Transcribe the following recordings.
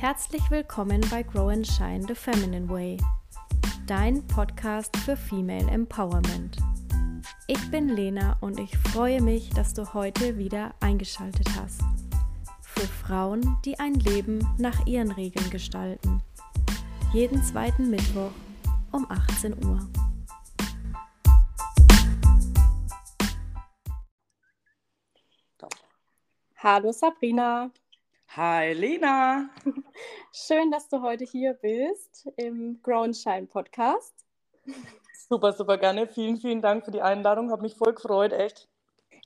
Herzlich willkommen bei Grow and Shine the Feminine Way, dein Podcast für Female Empowerment. Ich bin Lena und ich freue mich, dass du heute wieder eingeschaltet hast. Für Frauen, die ein Leben nach ihren Regeln gestalten. Jeden zweiten Mittwoch um 18 Uhr. Hallo Sabrina. Hi Lena. Schön, dass du heute hier bist im Grow and Shine Podcast. Super, super gerne. Vielen, vielen Dank für die Einladung. Habe mich voll gefreut, echt.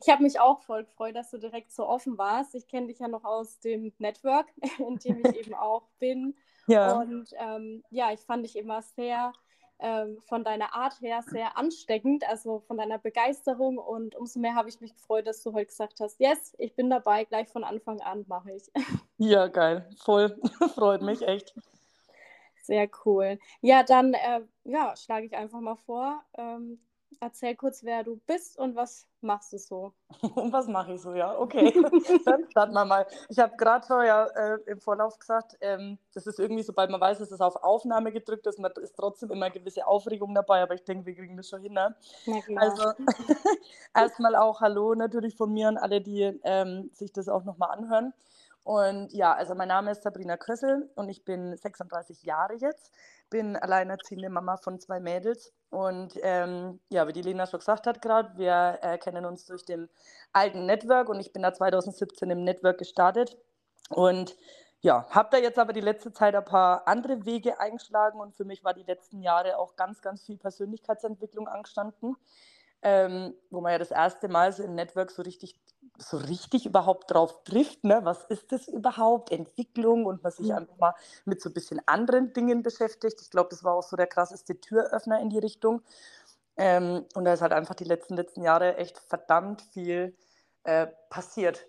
Ich habe mich auch voll gefreut, dass du direkt so offen warst. Ich kenne dich ja noch aus dem Network, in dem ich eben auch bin. Ja. Und ähm, ja, ich fand dich immer sehr ähm, von deiner Art her sehr ansteckend, also von deiner Begeisterung. Und umso mehr habe ich mich gefreut, dass du heute gesagt hast, yes, ich bin dabei, gleich von Anfang an mache ich. Ja, geil, voll, freut mich echt. Sehr cool. Ja, dann äh, ja, schlage ich einfach mal vor. Ähm, erzähl kurz, wer du bist und was machst du so. Und was mache ich so, ja, okay. Dann starten wir mal. Ich habe gerade schon ja äh, im Vorlauf gesagt, ähm, das ist irgendwie, sobald man weiß, dass es auf Aufnahme gedrückt ist, man ist trotzdem immer eine gewisse Aufregung dabei, aber ich denke, wir kriegen das schon hin. Ne? Also erstmal auch Hallo natürlich von mir an alle, die ähm, sich das auch nochmal anhören. Und ja, also mein Name ist Sabrina Kössel und ich bin 36 Jahre jetzt, bin alleinerziehende Mama von zwei Mädels. Und ähm, ja, wie die Lena schon gesagt hat gerade, wir äh, kennen uns durch den alten Network und ich bin da 2017 im Network gestartet. Und ja, habe da jetzt aber die letzte Zeit ein paar andere Wege eingeschlagen und für mich war die letzten Jahre auch ganz, ganz viel Persönlichkeitsentwicklung angestanden, ähm, wo man ja das erste Mal so im Network so richtig so richtig überhaupt drauf trifft, ne? was ist das überhaupt, Entwicklung und man sich mhm. einfach mal mit so ein bisschen anderen Dingen beschäftigt. Ich glaube, das war auch so der krasseste Türöffner in die Richtung. Ähm, und da ist halt einfach die letzten, letzten Jahre echt verdammt viel äh, passiert.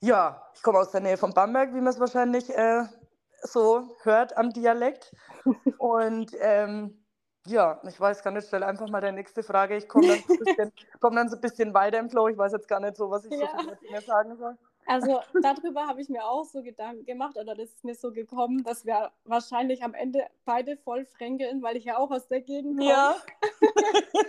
Ja, ich komme aus der Nähe von Bamberg, wie man es wahrscheinlich äh, so hört am Dialekt. Und ähm, ja, ich weiß gar nicht, stell einfach mal die nächste Frage. Ich komme dann, so komm dann so ein bisschen weiter im Flow. Ich weiß jetzt gar nicht so, was ich ja. so mehr sagen soll. Also darüber habe ich mir auch so Gedanken gemacht oder das ist mir so gekommen, dass wir wahrscheinlich am Ende beide voll fränkeln, weil ich ja auch aus der Gegend komme. Ja.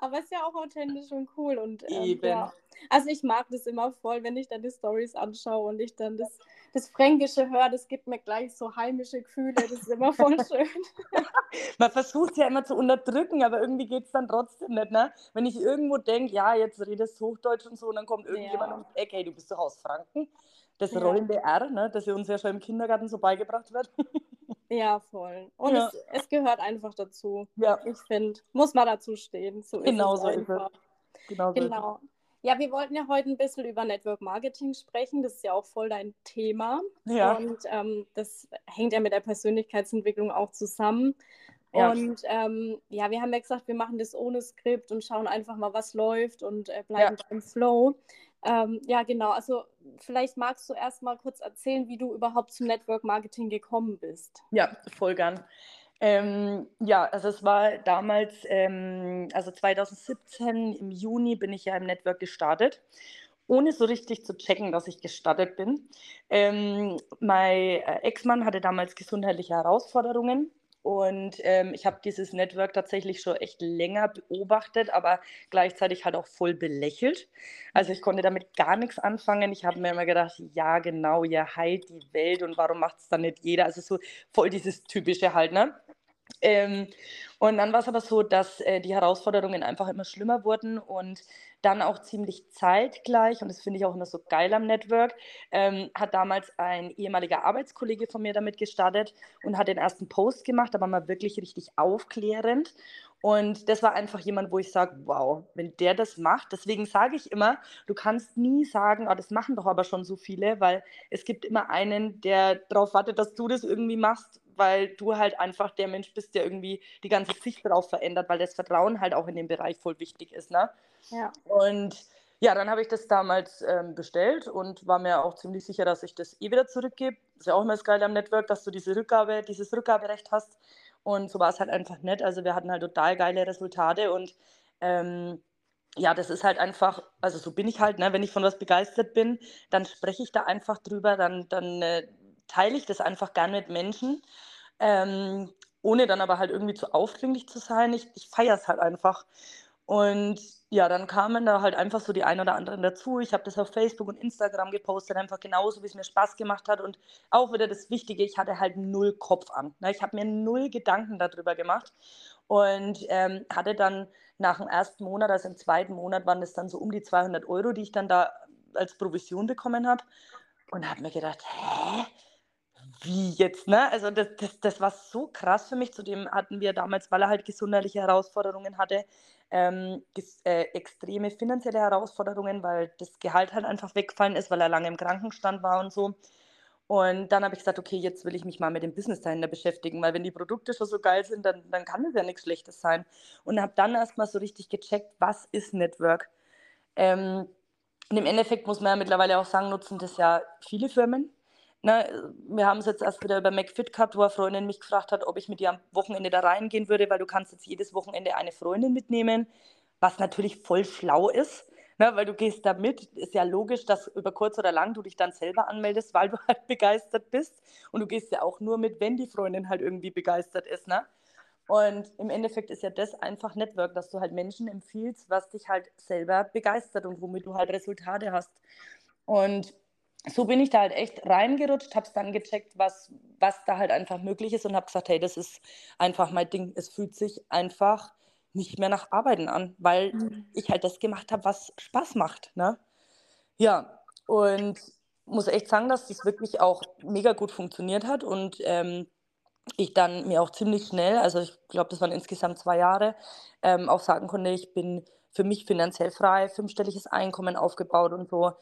Aber es ist ja auch authentisch und cool. Und, ähm, Eben. Ja. Also ich mag das immer voll, wenn ich dann die Stories anschaue und ich dann das das Fränkische höre, das gibt mir gleich so heimische Gefühle. Das ist immer voll schön. Man versucht es ja immer zu unterdrücken, aber irgendwie geht es dann trotzdem nicht. Ne? Wenn ich irgendwo denke, ja, jetzt redest du Hochdeutsch und so, und dann kommt irgendjemand ja. und sagt, hey, du bist doch aus Franken. Das ja. rollende R, ne, das uns ja schon im Kindergarten so beigebracht wird. Ja, voll. Und ja. Es, es, gehört einfach dazu. Ja. Ich finde, muss man dazu stehen. So genau so ist es. Genau. So genau. Ja, wir wollten ja heute ein bisschen über Network Marketing sprechen. Das ist ja auch voll dein Thema. Ja. Und ähm, das hängt ja mit der Persönlichkeitsentwicklung auch zusammen. Ja. Und ähm, ja, wir haben ja gesagt, wir machen das ohne Skript und schauen einfach mal, was läuft und äh, bleiben ja. im Flow. Ähm, ja, genau. Also vielleicht magst du erst mal kurz erzählen, wie du überhaupt zum Network Marketing gekommen bist. Ja, voll gern. Ähm, ja, also es war damals, ähm, also 2017 im Juni bin ich ja im Network gestartet, ohne so richtig zu checken, dass ich gestartet bin. Ähm, mein äh, Ex-Mann hatte damals gesundheitliche Herausforderungen und ähm, ich habe dieses Network tatsächlich schon echt länger beobachtet, aber gleichzeitig halt auch voll belächelt. Also ich konnte damit gar nichts anfangen. Ich habe mir immer gedacht, ja genau, ihr heilt die Welt und warum macht es dann nicht jeder? Also so voll dieses Typische halt, ne? Ähm, und dann war es aber so, dass äh, die Herausforderungen einfach immer schlimmer wurden und dann auch ziemlich zeitgleich, und das finde ich auch immer so geil am Network, ähm, hat damals ein ehemaliger Arbeitskollege von mir damit gestartet und hat den ersten Post gemacht, aber mal wirklich richtig aufklärend. Und das war einfach jemand, wo ich sage, wow, wenn der das macht, deswegen sage ich immer, du kannst nie sagen, oh, das machen doch aber schon so viele, weil es gibt immer einen, der darauf wartet, dass du das irgendwie machst, weil du halt einfach der Mensch bist, der irgendwie die ganze Sicht darauf verändert, weil das Vertrauen halt auch in dem Bereich voll wichtig ist. Ne? Ja. Und ja, dann habe ich das damals ähm, bestellt und war mir auch ziemlich sicher, dass ich das eh wieder zurückgebe. Das ist ja auch immer das Geile am Network, dass du diese Rückgabe, dieses Rückgaberecht hast. Und so war es halt einfach nett. Also wir hatten halt total geile Resultate und ähm, ja, das ist halt einfach, also so bin ich halt, ne? wenn ich von was begeistert bin, dann spreche ich da einfach drüber, dann, dann äh, teile ich das einfach gern mit Menschen, ähm, ohne dann aber halt irgendwie zu aufdringlich zu sein. Ich, ich feiere es halt einfach. Und ja, dann kamen da halt einfach so die ein oder anderen dazu. Ich habe das auf Facebook und Instagram gepostet, einfach genauso, wie es mir Spaß gemacht hat. Und auch wieder das Wichtige, ich hatte halt null Kopf an. Ne? Ich habe mir null Gedanken darüber gemacht und ähm, hatte dann nach dem ersten Monat, also im zweiten Monat, waren das dann so um die 200 Euro, die ich dann da als Provision bekommen habe. Und habe mir gedacht, hä? Wie jetzt, ne? Also das, das, das war so krass für mich. Zudem hatten wir damals, weil er halt gesundheitliche Herausforderungen hatte, ähm, äh, extreme finanzielle Herausforderungen, weil das Gehalt halt einfach weggefallen ist, weil er lange im Krankenstand war und so. Und dann habe ich gesagt, okay, jetzt will ich mich mal mit dem Business dahinter beschäftigen, weil wenn die Produkte schon so geil sind, dann, dann kann das ja nichts Schlechtes sein. Und habe dann erstmal so richtig gecheckt, was ist Network? Ähm, und im Endeffekt muss man ja mittlerweile auch sagen, nutzen das ja viele Firmen. Ne, wir haben es jetzt erst wieder über McFit gehabt, wo eine Freundin mich gefragt hat, ob ich mit ihr am Wochenende da reingehen würde, weil du kannst jetzt jedes Wochenende eine Freundin mitnehmen, was natürlich voll schlau ist, ne, weil du gehst da mit. Ist ja logisch, dass über kurz oder lang du dich dann selber anmeldest, weil du halt begeistert bist. Und du gehst ja auch nur mit, wenn die Freundin halt irgendwie begeistert ist. Ne? Und im Endeffekt ist ja das einfach Network, dass du halt Menschen empfiehlst, was dich halt selber begeistert und womit du halt Resultate hast. Und so bin ich da halt echt reingerutscht, habe es dann gecheckt, was, was da halt einfach möglich ist und habe gesagt, hey, das ist einfach mein Ding. Es fühlt sich einfach nicht mehr nach Arbeiten an, weil mhm. ich halt das gemacht habe, was Spaß macht. Ne? Ja, und muss echt sagen, dass das wirklich auch mega gut funktioniert hat und ähm, ich dann mir auch ziemlich schnell, also ich glaube, das waren insgesamt zwei Jahre, ähm, auch sagen konnte, ich bin für mich finanziell frei, fünfstelliges Einkommen aufgebaut und so.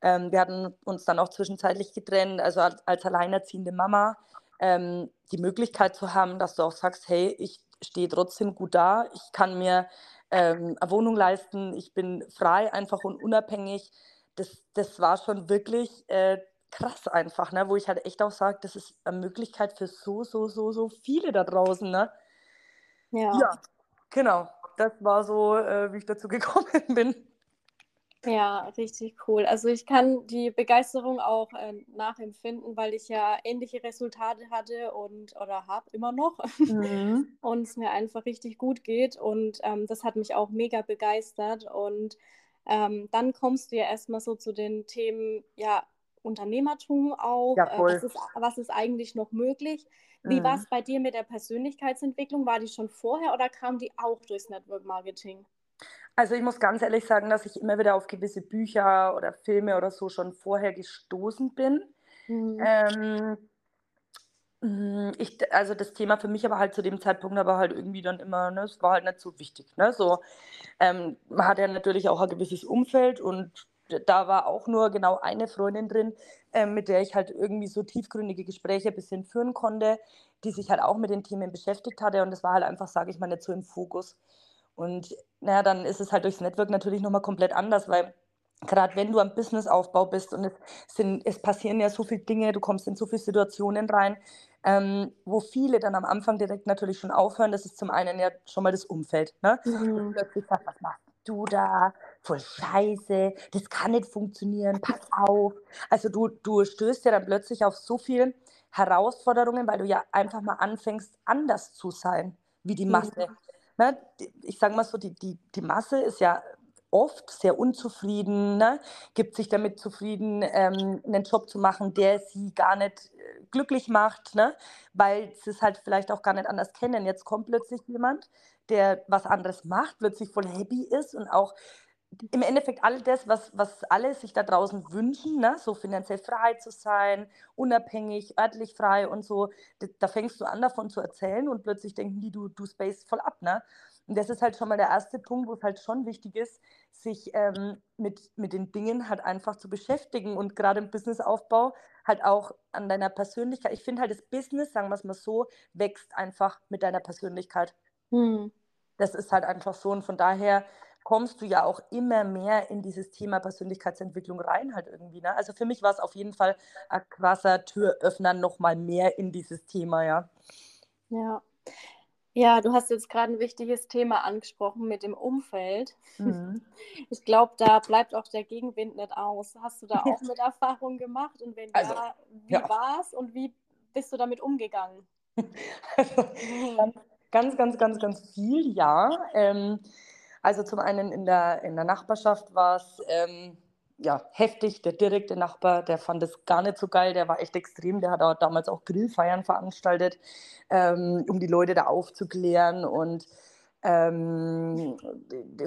Ähm, wir hatten uns dann auch zwischenzeitlich getrennt, also als, als alleinerziehende Mama ähm, die Möglichkeit zu haben, dass du auch sagst, hey, ich stehe trotzdem gut da, ich kann mir ähm, eine Wohnung leisten, ich bin frei einfach und unabhängig. Das, das war schon wirklich äh, krass einfach, ne? wo ich halt echt auch sage, das ist eine Möglichkeit für so, so, so, so viele da draußen. Ne? Ja. ja, genau. Das war so, äh, wie ich dazu gekommen bin. Ja, richtig cool. Also ich kann die Begeisterung auch äh, nachempfinden, weil ich ja ähnliche Resultate hatte und oder habe immer noch mhm. und es mir einfach richtig gut geht und ähm, das hat mich auch mega begeistert und ähm, dann kommst du ja erstmal so zu den Themen, ja, Unternehmertum auch, ja, äh, was, ist, was ist eigentlich noch möglich? Wie mhm. war es bei dir mit der Persönlichkeitsentwicklung? War die schon vorher oder kam die auch durchs Network Marketing? Also ich muss ganz ehrlich sagen, dass ich immer wieder auf gewisse Bücher oder Filme oder so schon vorher gestoßen bin. Mhm. Ähm, mm, ich, also das Thema für mich aber halt zu dem Zeitpunkt aber halt irgendwie dann immer, ne, es war halt nicht so wichtig. Ne? So, ähm, man hat ja natürlich auch ein gewisses Umfeld und da war auch nur genau eine Freundin drin, äh, mit der ich halt irgendwie so tiefgründige Gespräche ein bisschen führen konnte, die sich halt auch mit den Themen beschäftigt hatte und das war halt einfach, sage ich mal, nicht so im Fokus. Und naja, dann ist es halt durchs Network natürlich nochmal komplett anders, weil gerade wenn du am Businessaufbau bist und es, sind, es passieren ja so viele Dinge, du kommst in so viele Situationen rein, ähm, wo viele dann am Anfang direkt natürlich schon aufhören. Das ist zum einen ja schon mal das Umfeld. Ne? Mhm. plötzlich sagst, was machst du da? Voll scheiße, das kann nicht funktionieren, pass auf. Also du, du stößt ja dann plötzlich auf so viele Herausforderungen, weil du ja einfach mal anfängst, anders zu sein wie die Masse. Mhm ne, ich sage mal so, die, die, die Masse ist ja oft sehr unzufrieden, ne? gibt sich damit zufrieden, ähm, einen Job zu machen, der sie gar nicht glücklich macht, ne? weil sie es halt vielleicht auch gar nicht anders kennen. Jetzt kommt plötzlich jemand, der was anderes macht, plötzlich voll happy ist und auch im Endeffekt all das, was, was alle sich da draußen wünschen, ne? so finanziell frei zu sein, unabhängig, örtlich frei und so, da, fängst du an davon zu erzählen und plötzlich denken die, du, du space voll ab. Ne? Und das ist halt schon mal der erste Punkt, wo es halt schon wichtig ist, sich ähm, mit, mit den Dingen halt einfach zu beschäftigen und gerade im Businessaufbau halt auch an deiner Persönlichkeit. Ich finde halt, das Business, sagen wir es mal so, wächst einfach mit deiner Persönlichkeit. Hm. Das ist halt einfach so und von daher kommst du ja auch immer mehr in dieses Thema Persönlichkeitsentwicklung rein, halt irgendwie. Ne? Also für mich war es auf jeden Fall ein krasser Türöffner nochmal mehr in dieses Thema, ja. Ja. Ja, du hast jetzt gerade ein wichtiges Thema angesprochen mit dem Umfeld. Mhm. Ich glaube, da bleibt auch der Gegenwind nicht aus. Hast du da auch mit Erfahrung gemacht? Und wenn also, ja, wie ja. war es und wie bist du damit umgegangen? Also, ganz, ganz, ganz, ganz viel, ja. Ähm, also zum einen in der, in der Nachbarschaft war es ähm, ja, heftig. Der direkte Nachbar, der fand es gar nicht so geil, der war echt extrem. Der hat auch damals auch Grillfeiern veranstaltet, ähm, um die Leute da aufzuklären. Und ähm,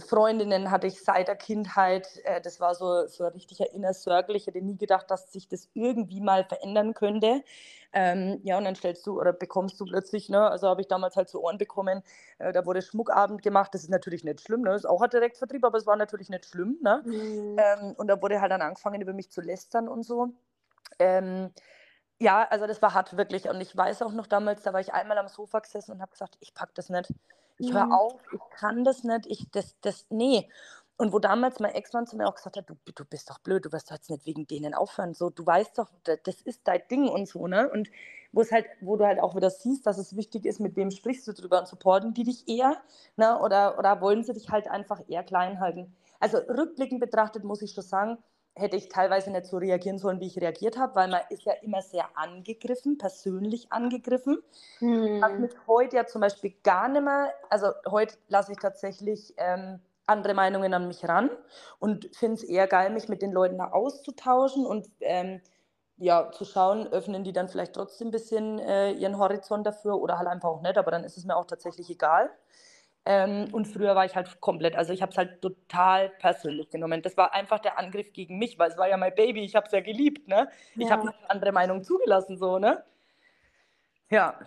Freundinnen hatte ich seit der Kindheit. Äh, das war so, so ein richtiger Inner Circle. Ich hätte nie gedacht, dass sich das irgendwie mal verändern könnte. Ähm, ja, und dann stellst du oder bekommst du plötzlich, ne, also habe ich damals halt zu Ohren bekommen, äh, da wurde Schmuckabend gemacht. Das ist natürlich nicht schlimm, ne? Das ist auch ein Direktvertrieb, aber es war natürlich nicht schlimm. Ne? Mhm. Ähm, und da wurde halt dann angefangen, über mich zu lästern und so. Ähm, ja, also das war hart wirklich. Und ich weiß auch noch damals, da war ich einmal am Sofa gesessen und habe gesagt, ich packe das nicht ich höre mhm. auf, ich kann das nicht, ich, das, das, nee. Und wo damals mein Ex-Mann zu mir auch gesagt hat, du, du bist doch blöd, du wirst doch jetzt nicht wegen denen aufhören, so, du weißt doch, das ist dein Ding und so, ne? Und wo es halt, wo du halt auch wieder siehst, dass es wichtig ist, mit wem sprichst du drüber und supporten die dich eher, ne? Oder, oder wollen sie dich halt einfach eher klein halten? Also rückblickend betrachtet muss ich schon sagen, hätte ich teilweise nicht so reagieren sollen, wie ich reagiert habe, weil man ist ja immer sehr angegriffen, persönlich angegriffen. Hm. Was mich heute ja zum Beispiel gar nicht mehr, also heute lasse ich tatsächlich ähm, andere Meinungen an mich ran und finde es eher geil, mich mit den Leuten da auszutauschen und ähm, ja, zu schauen, öffnen die dann vielleicht trotzdem ein bisschen äh, ihren Horizont dafür oder halt einfach auch nicht, aber dann ist es mir auch tatsächlich egal. Ähm, und früher war ich halt komplett, also ich habe es halt total persönlich genommen. Das war einfach der Angriff gegen mich, weil es war ja mein Baby, ich habe es ja geliebt, ne? Ich habe eine andere Meinung zugelassen, so, ne? Ja.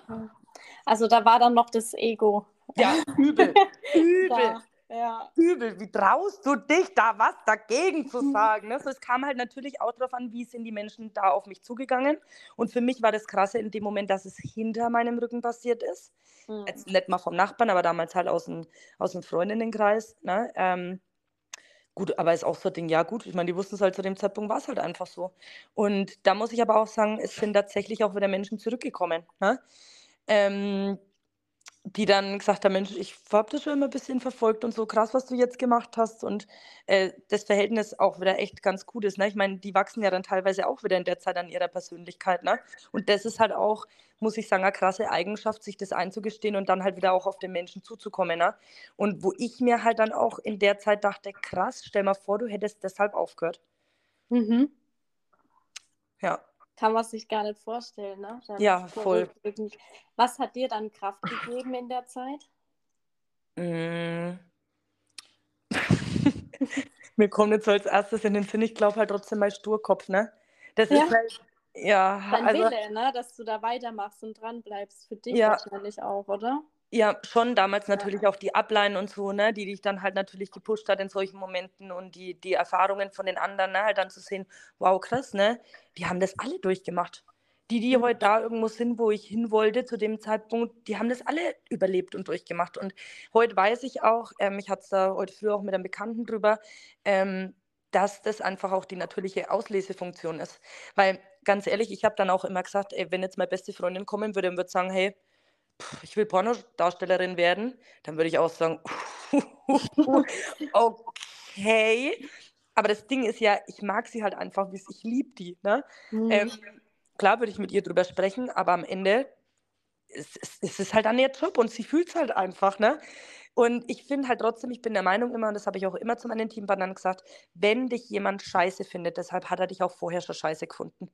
Also da war dann noch das Ego. Ja, übel, übel. Ja. Übel, wie traust du dich, da was dagegen zu sagen? Ne? So, es kam halt natürlich auch darauf an, wie sind die Menschen da auf mich zugegangen. Und für mich war das Krasse in dem Moment, dass es hinter meinem Rücken passiert ist. Mhm. Jetzt nicht mal vom Nachbarn, aber damals halt aus dem, aus dem Freundinnenkreis. Ne? Ähm, gut, aber ist auch so ein Ding, ja gut, ich meine, die wussten es halt zu dem Zeitpunkt, war es halt einfach so. Und da muss ich aber auch sagen, es sind tatsächlich auch wieder Menschen zurückgekommen. Ne? Ähm, die dann gesagt haben, Mensch, ich habe das schon immer ein bisschen verfolgt und so krass, was du jetzt gemacht hast und äh, das Verhältnis auch wieder echt ganz gut ist. Ne? Ich meine, die wachsen ja dann teilweise auch wieder in der Zeit an ihrer Persönlichkeit. Ne? Und das ist halt auch, muss ich sagen, eine krasse Eigenschaft, sich das einzugestehen und dann halt wieder auch auf den Menschen zuzukommen. Ne? Und wo ich mir halt dann auch in der Zeit dachte, krass, stell mal vor, du hättest deshalb aufgehört. Mhm. Ja kann man sich gar nicht vorstellen. Ne? Ja, voll. Was hat dir dann Kraft gegeben in der Zeit? Mm. Mir kommt jetzt so als erstes in den Sinn, ich glaube halt trotzdem mein Sturkopf, ne? Das ja. ist halt, ja. Dein also, Wille, ne? Dass du da weitermachst und dran bleibst, für dich ja. wahrscheinlich auch, oder? Ja, schon damals natürlich auch die Upline und so, ne, die dich dann halt natürlich gepusht hat in solchen Momenten und die, die Erfahrungen von den anderen, ne, halt dann zu sehen, wow, krass, ne, die haben das alle durchgemacht. Die, die mhm. heute da irgendwo sind, wo ich hin wollte zu dem Zeitpunkt, die haben das alle überlebt und durchgemacht. Und heute weiß ich auch, ähm, ich hatte es da heute früh auch mit einem Bekannten drüber, ähm, dass das einfach auch die natürliche Auslesefunktion ist. Weil ganz ehrlich, ich habe dann auch immer gesagt, ey, wenn jetzt meine beste Freundin kommen würde und würde sagen, hey, ich will Pornodarstellerin werden, dann würde ich auch sagen, okay. Aber das Ding ist ja, ich mag sie halt einfach, ich liebe die. Ne? Mhm. Ähm, klar würde ich mit ihr drüber sprechen, aber am Ende ist, es halt an ihr Job und sie fühlt es halt einfach. Ne? Und ich finde halt trotzdem, ich bin der Meinung immer, und das habe ich auch immer zu meinen Teampartnern gesagt, wenn dich jemand scheiße findet, deshalb hat er dich auch vorher schon scheiße gefunden.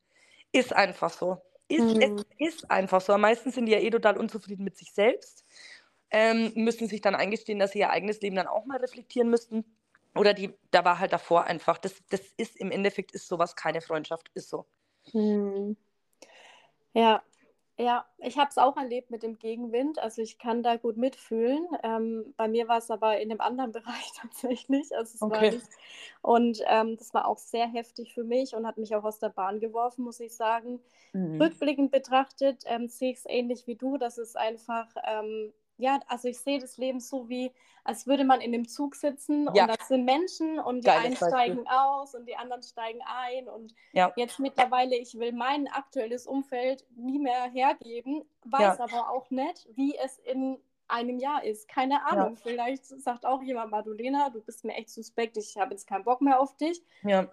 Ist einfach so. Ist, mhm. Es ist einfach so. Meistens sind die ja eh total unzufrieden mit sich selbst, ähm, müssen sich dann eingestehen, dass sie ihr eigenes Leben dann auch mal reflektieren müssten. Oder die, da war halt davor einfach, das, das ist im Endeffekt ist sowas keine Freundschaft, ist so. Mhm. Ja, ja, ich habe es auch erlebt mit dem Gegenwind. Also ich kann da gut mitfühlen. Ähm, bei mir war es aber in dem anderen Bereich tatsächlich. Also es okay. war nicht, und ähm, das war auch sehr heftig für mich und hat mich auch aus der Bahn geworfen, muss ich sagen. Mhm. Rückblickend betrachtet ähm, sehe ich es ähnlich wie du, dass es einfach ähm, ja, also ich sehe das Leben so wie, als würde man in dem Zug sitzen ja. und das sind Menschen und die Geiles einen steigen Beispiel. aus und die anderen steigen ein und ja. jetzt mittlerweile, ich will mein aktuelles Umfeld nie mehr hergeben, weiß ja. aber auch nicht, wie es in einem Jahr ist. Keine Ahnung. Vielleicht sagt auch jemand, Madulena, du bist mir echt suspekt, ich habe jetzt keinen Bock mehr auf dich. Ja.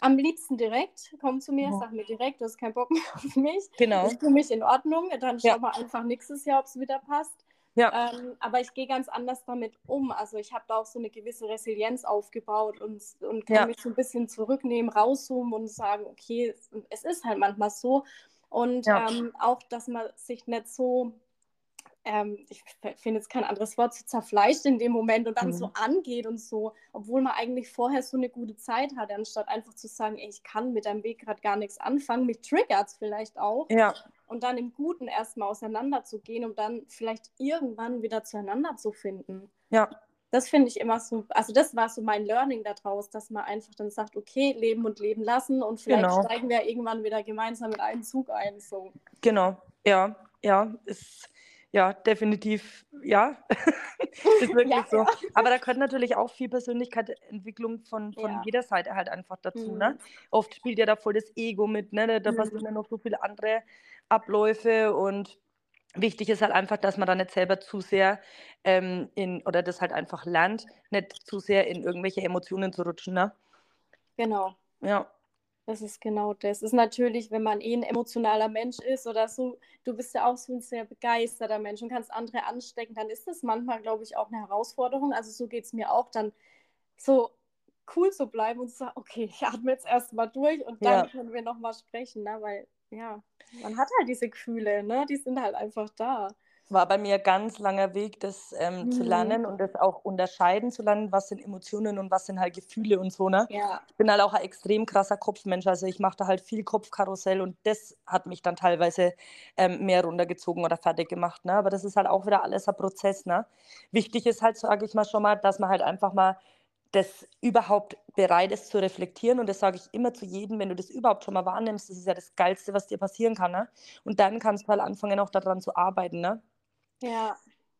Am liebsten direkt, komm zu mir, ja. sag mir direkt, du hast keinen Bock mehr auf mich. Genau. Ist für mich in Ordnung. Dann schau mal einfach nächstes Jahr, ob es wieder passt. Ja. Ähm, aber ich gehe ganz anders damit um. Also ich habe da auch so eine gewisse Resilienz aufgebaut und, und kann ja. mich so ein bisschen zurücknehmen, rauszoomen und sagen, okay, es, es ist halt manchmal so. Und ja. ähm, auch, dass man sich nicht so, ähm, ich finde jetzt kein anderes Wort, so zerfleischt in dem Moment und dann mhm. so angeht und so, obwohl man eigentlich vorher so eine gute Zeit hatte, anstatt einfach zu sagen, ey, ich kann mit deinem Weg gerade gar nichts anfangen. Mich triggert es vielleicht auch. Ja und dann im Guten erstmal auseinanderzugehen, um dann vielleicht irgendwann wieder zueinander zu finden. Ja. Das finde ich immer so, also das war so mein Learning daraus, dass man einfach dann sagt, okay, leben und leben lassen und vielleicht genau. steigen wir irgendwann wieder gemeinsam mit einem Zug ein. So. Genau, ja, ja, ist ja definitiv, ja, ist wirklich ja, so. Ja. Aber da gehört natürlich auch viel Persönlichkeitsentwicklung von, von ja. jeder Seite halt einfach dazu. Mhm. Ne? Oft spielt ja da voll das Ego mit, ne? da mhm. passieren ja noch so viele andere Abläufe und wichtig ist halt einfach, dass man da nicht selber zu sehr ähm, in, oder das halt einfach lernt, nicht zu sehr in irgendwelche Emotionen zu rutschen, ne? Genau. Ja. Das ist genau das. Ist natürlich, wenn man eh ein emotionaler Mensch ist oder so, du bist ja auch so ein sehr begeisterter Mensch und kannst andere anstecken, dann ist das manchmal, glaube ich, auch eine Herausforderung. Also so geht es mir auch dann so cool zu bleiben und zu sagen, okay, ich atme jetzt erstmal durch und dann ja. können wir nochmal sprechen, ne? weil ja, man hat halt diese Gefühle, ne? Die sind halt einfach da. War bei mir ein ganz langer Weg, das ähm, mhm. zu lernen und das auch unterscheiden zu lernen, was sind Emotionen und was sind halt Gefühle und so, ne? Ja. Ich bin halt auch ein extrem krasser Kopfmensch, also ich mache da halt viel Kopfkarussell und das hat mich dann teilweise ähm, mehr runtergezogen oder fertig gemacht, ne? Aber das ist halt auch wieder alles ein Prozess, ne? Wichtig ist halt, sage ich mal schon mal, dass man halt einfach mal das überhaupt bereit ist zu reflektieren. Und das sage ich immer zu jedem, wenn du das überhaupt schon mal wahrnimmst, das ist ja das Geilste, was dir passieren kann. Ne? Und dann kannst du halt anfangen, auch daran zu arbeiten. Ne? Ja.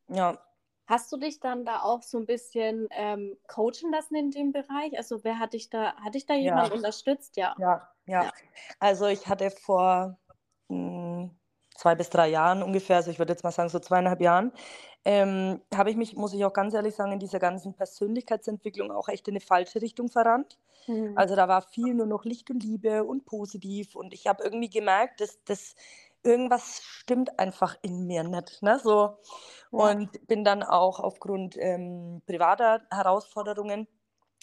Ja. Hast du dich dann da auch so ein bisschen ähm, coachen lassen in dem Bereich? Also wer hat dich da, hat dich da jemand ja. unterstützt? Ja. ja. ja. Ja, Also ich hatte vor mh, hm, zwei bis drei Jahren ungefähr, also ich würde jetzt mal sagen so zweieinhalb Jahren, ähm, habe ich mich, muss ich auch ganz ehrlich sagen, in dieser ganzen Persönlichkeitsentwicklung auch echt in eine falsche Richtung verrannt. Mhm. Also da war viel nur noch Licht und Liebe und positiv und ich habe irgendwie gemerkt, dass das irgendwas stimmt einfach in mir nicht. Ne? So. Ja. Und bin dann auch aufgrund ähm, privater Herausforderungen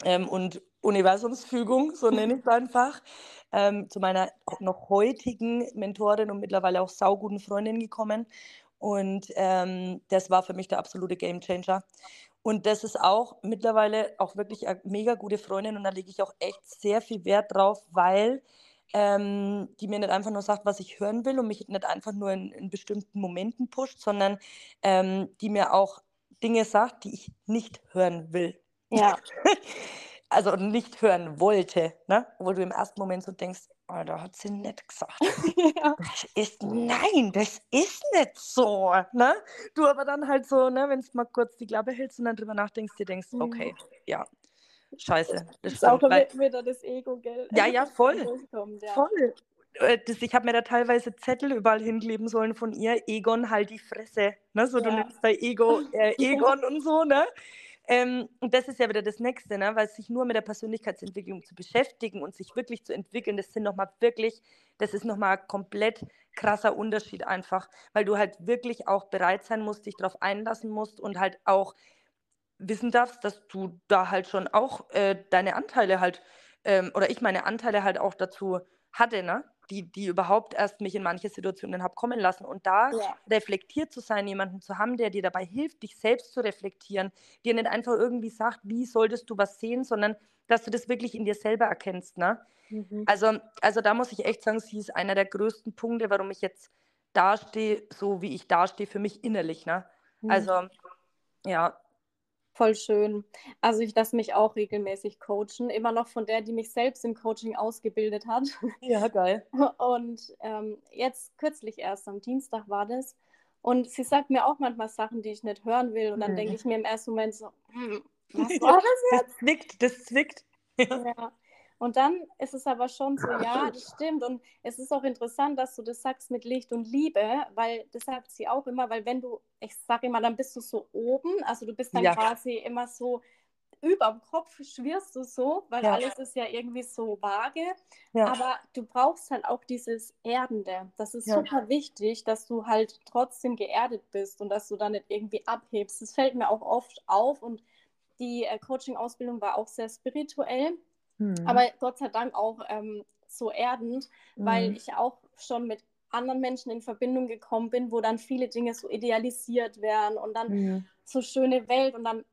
ähm, und Universumsfügung, so nenne ich es einfach, ähm, zu meiner noch heutigen Mentorin und mittlerweile auch sauguten Freundin gekommen. Und ähm, das war für mich der absolute Gamechanger. Und das ist auch mittlerweile auch wirklich eine mega gute Freundin und da lege ich auch echt sehr viel Wert drauf, weil ähm, die mir nicht einfach nur sagt, was ich hören will und mich nicht einfach nur in, in bestimmten Momenten pusht, sondern ähm, die mir auch Dinge sagt, die ich nicht hören will. Ja. also nicht hören wollte, ne? wo du im ersten Moment so denkst, oh, da hat sie nicht gesagt. ja. Das ist, nein, das ist nicht so. Ne? Du aber dann halt so, ne, wenn es mal kurz die Klappe hältst und dann drüber nachdenkst, dir denkst, okay, ja, scheiße. Das ist auch weil, wieder das Ego, gell? Ja, ja, voll. Ja. Voll. Äh, das, ich habe mir da teilweise Zettel überall hinkleben sollen von ihr, Egon, halt die Fresse. Ne? So, ja. du nimmst bei Ego, äh, Egon und so, ne? Ähm, und das ist ja wieder das Nächste, ne? weil sich nur mit der Persönlichkeitsentwicklung zu beschäftigen und sich wirklich zu entwickeln, das sind nochmal wirklich, das ist nochmal komplett krasser Unterschied einfach, weil du halt wirklich auch bereit sein musst, dich darauf einlassen musst und halt auch wissen darfst, dass du da halt schon auch äh, deine Anteile halt, ähm, oder ich meine Anteile halt auch dazu hatte, ne? die, die überhaupt erst mich in manche Situationen habe kommen lassen. Und da ja. reflektiert zu sein, jemanden zu haben, der dir dabei hilft, dich selbst zu reflektieren, dir nicht einfach irgendwie sagt, wie solltest du was sehen, sondern dass du das wirklich in dir selber erkennst. Ne? Mhm. Also, also da muss ich echt sagen, sie ist einer der größten Punkte, warum ich jetzt dastehe, so wie ich dastehe, für mich innerlich. Ne? Mhm. Also, ja, Voll schön. Also ich lasse mich auch regelmäßig coachen, immer noch von der, die mich selbst im Coaching ausgebildet hat. Ja, geil. Und ähm, jetzt kürzlich erst, am Dienstag war das. Und sie sagt mir auch manchmal Sachen, die ich nicht hören will. Und dann mhm. denke ich mir im ersten Moment so, hm, was war das jetzt? Das zwickt, das zwickt. Ja. Und dann ist es aber schon so, ja, das stimmt. Und es ist auch interessant, dass du das sagst mit Licht und Liebe, weil das sagt sie auch immer, weil wenn du, ich sage immer, dann bist du so oben, also du bist dann ja. quasi immer so über dem Kopf schwirrst du so, weil ja. alles ist ja irgendwie so vage. Ja. Aber du brauchst halt auch dieses Erdende. Das ist ja. super wichtig, dass du halt trotzdem geerdet bist und dass du da nicht irgendwie abhebst. Das fällt mir auch oft auf und die äh, Coaching-Ausbildung war auch sehr spirituell, mhm. aber Gott sei Dank auch ähm, so erdend, mhm. weil ich auch schon mit anderen Menschen in Verbindung gekommen bin, wo dann viele Dinge so idealisiert werden und dann mhm. so schöne Welt und dann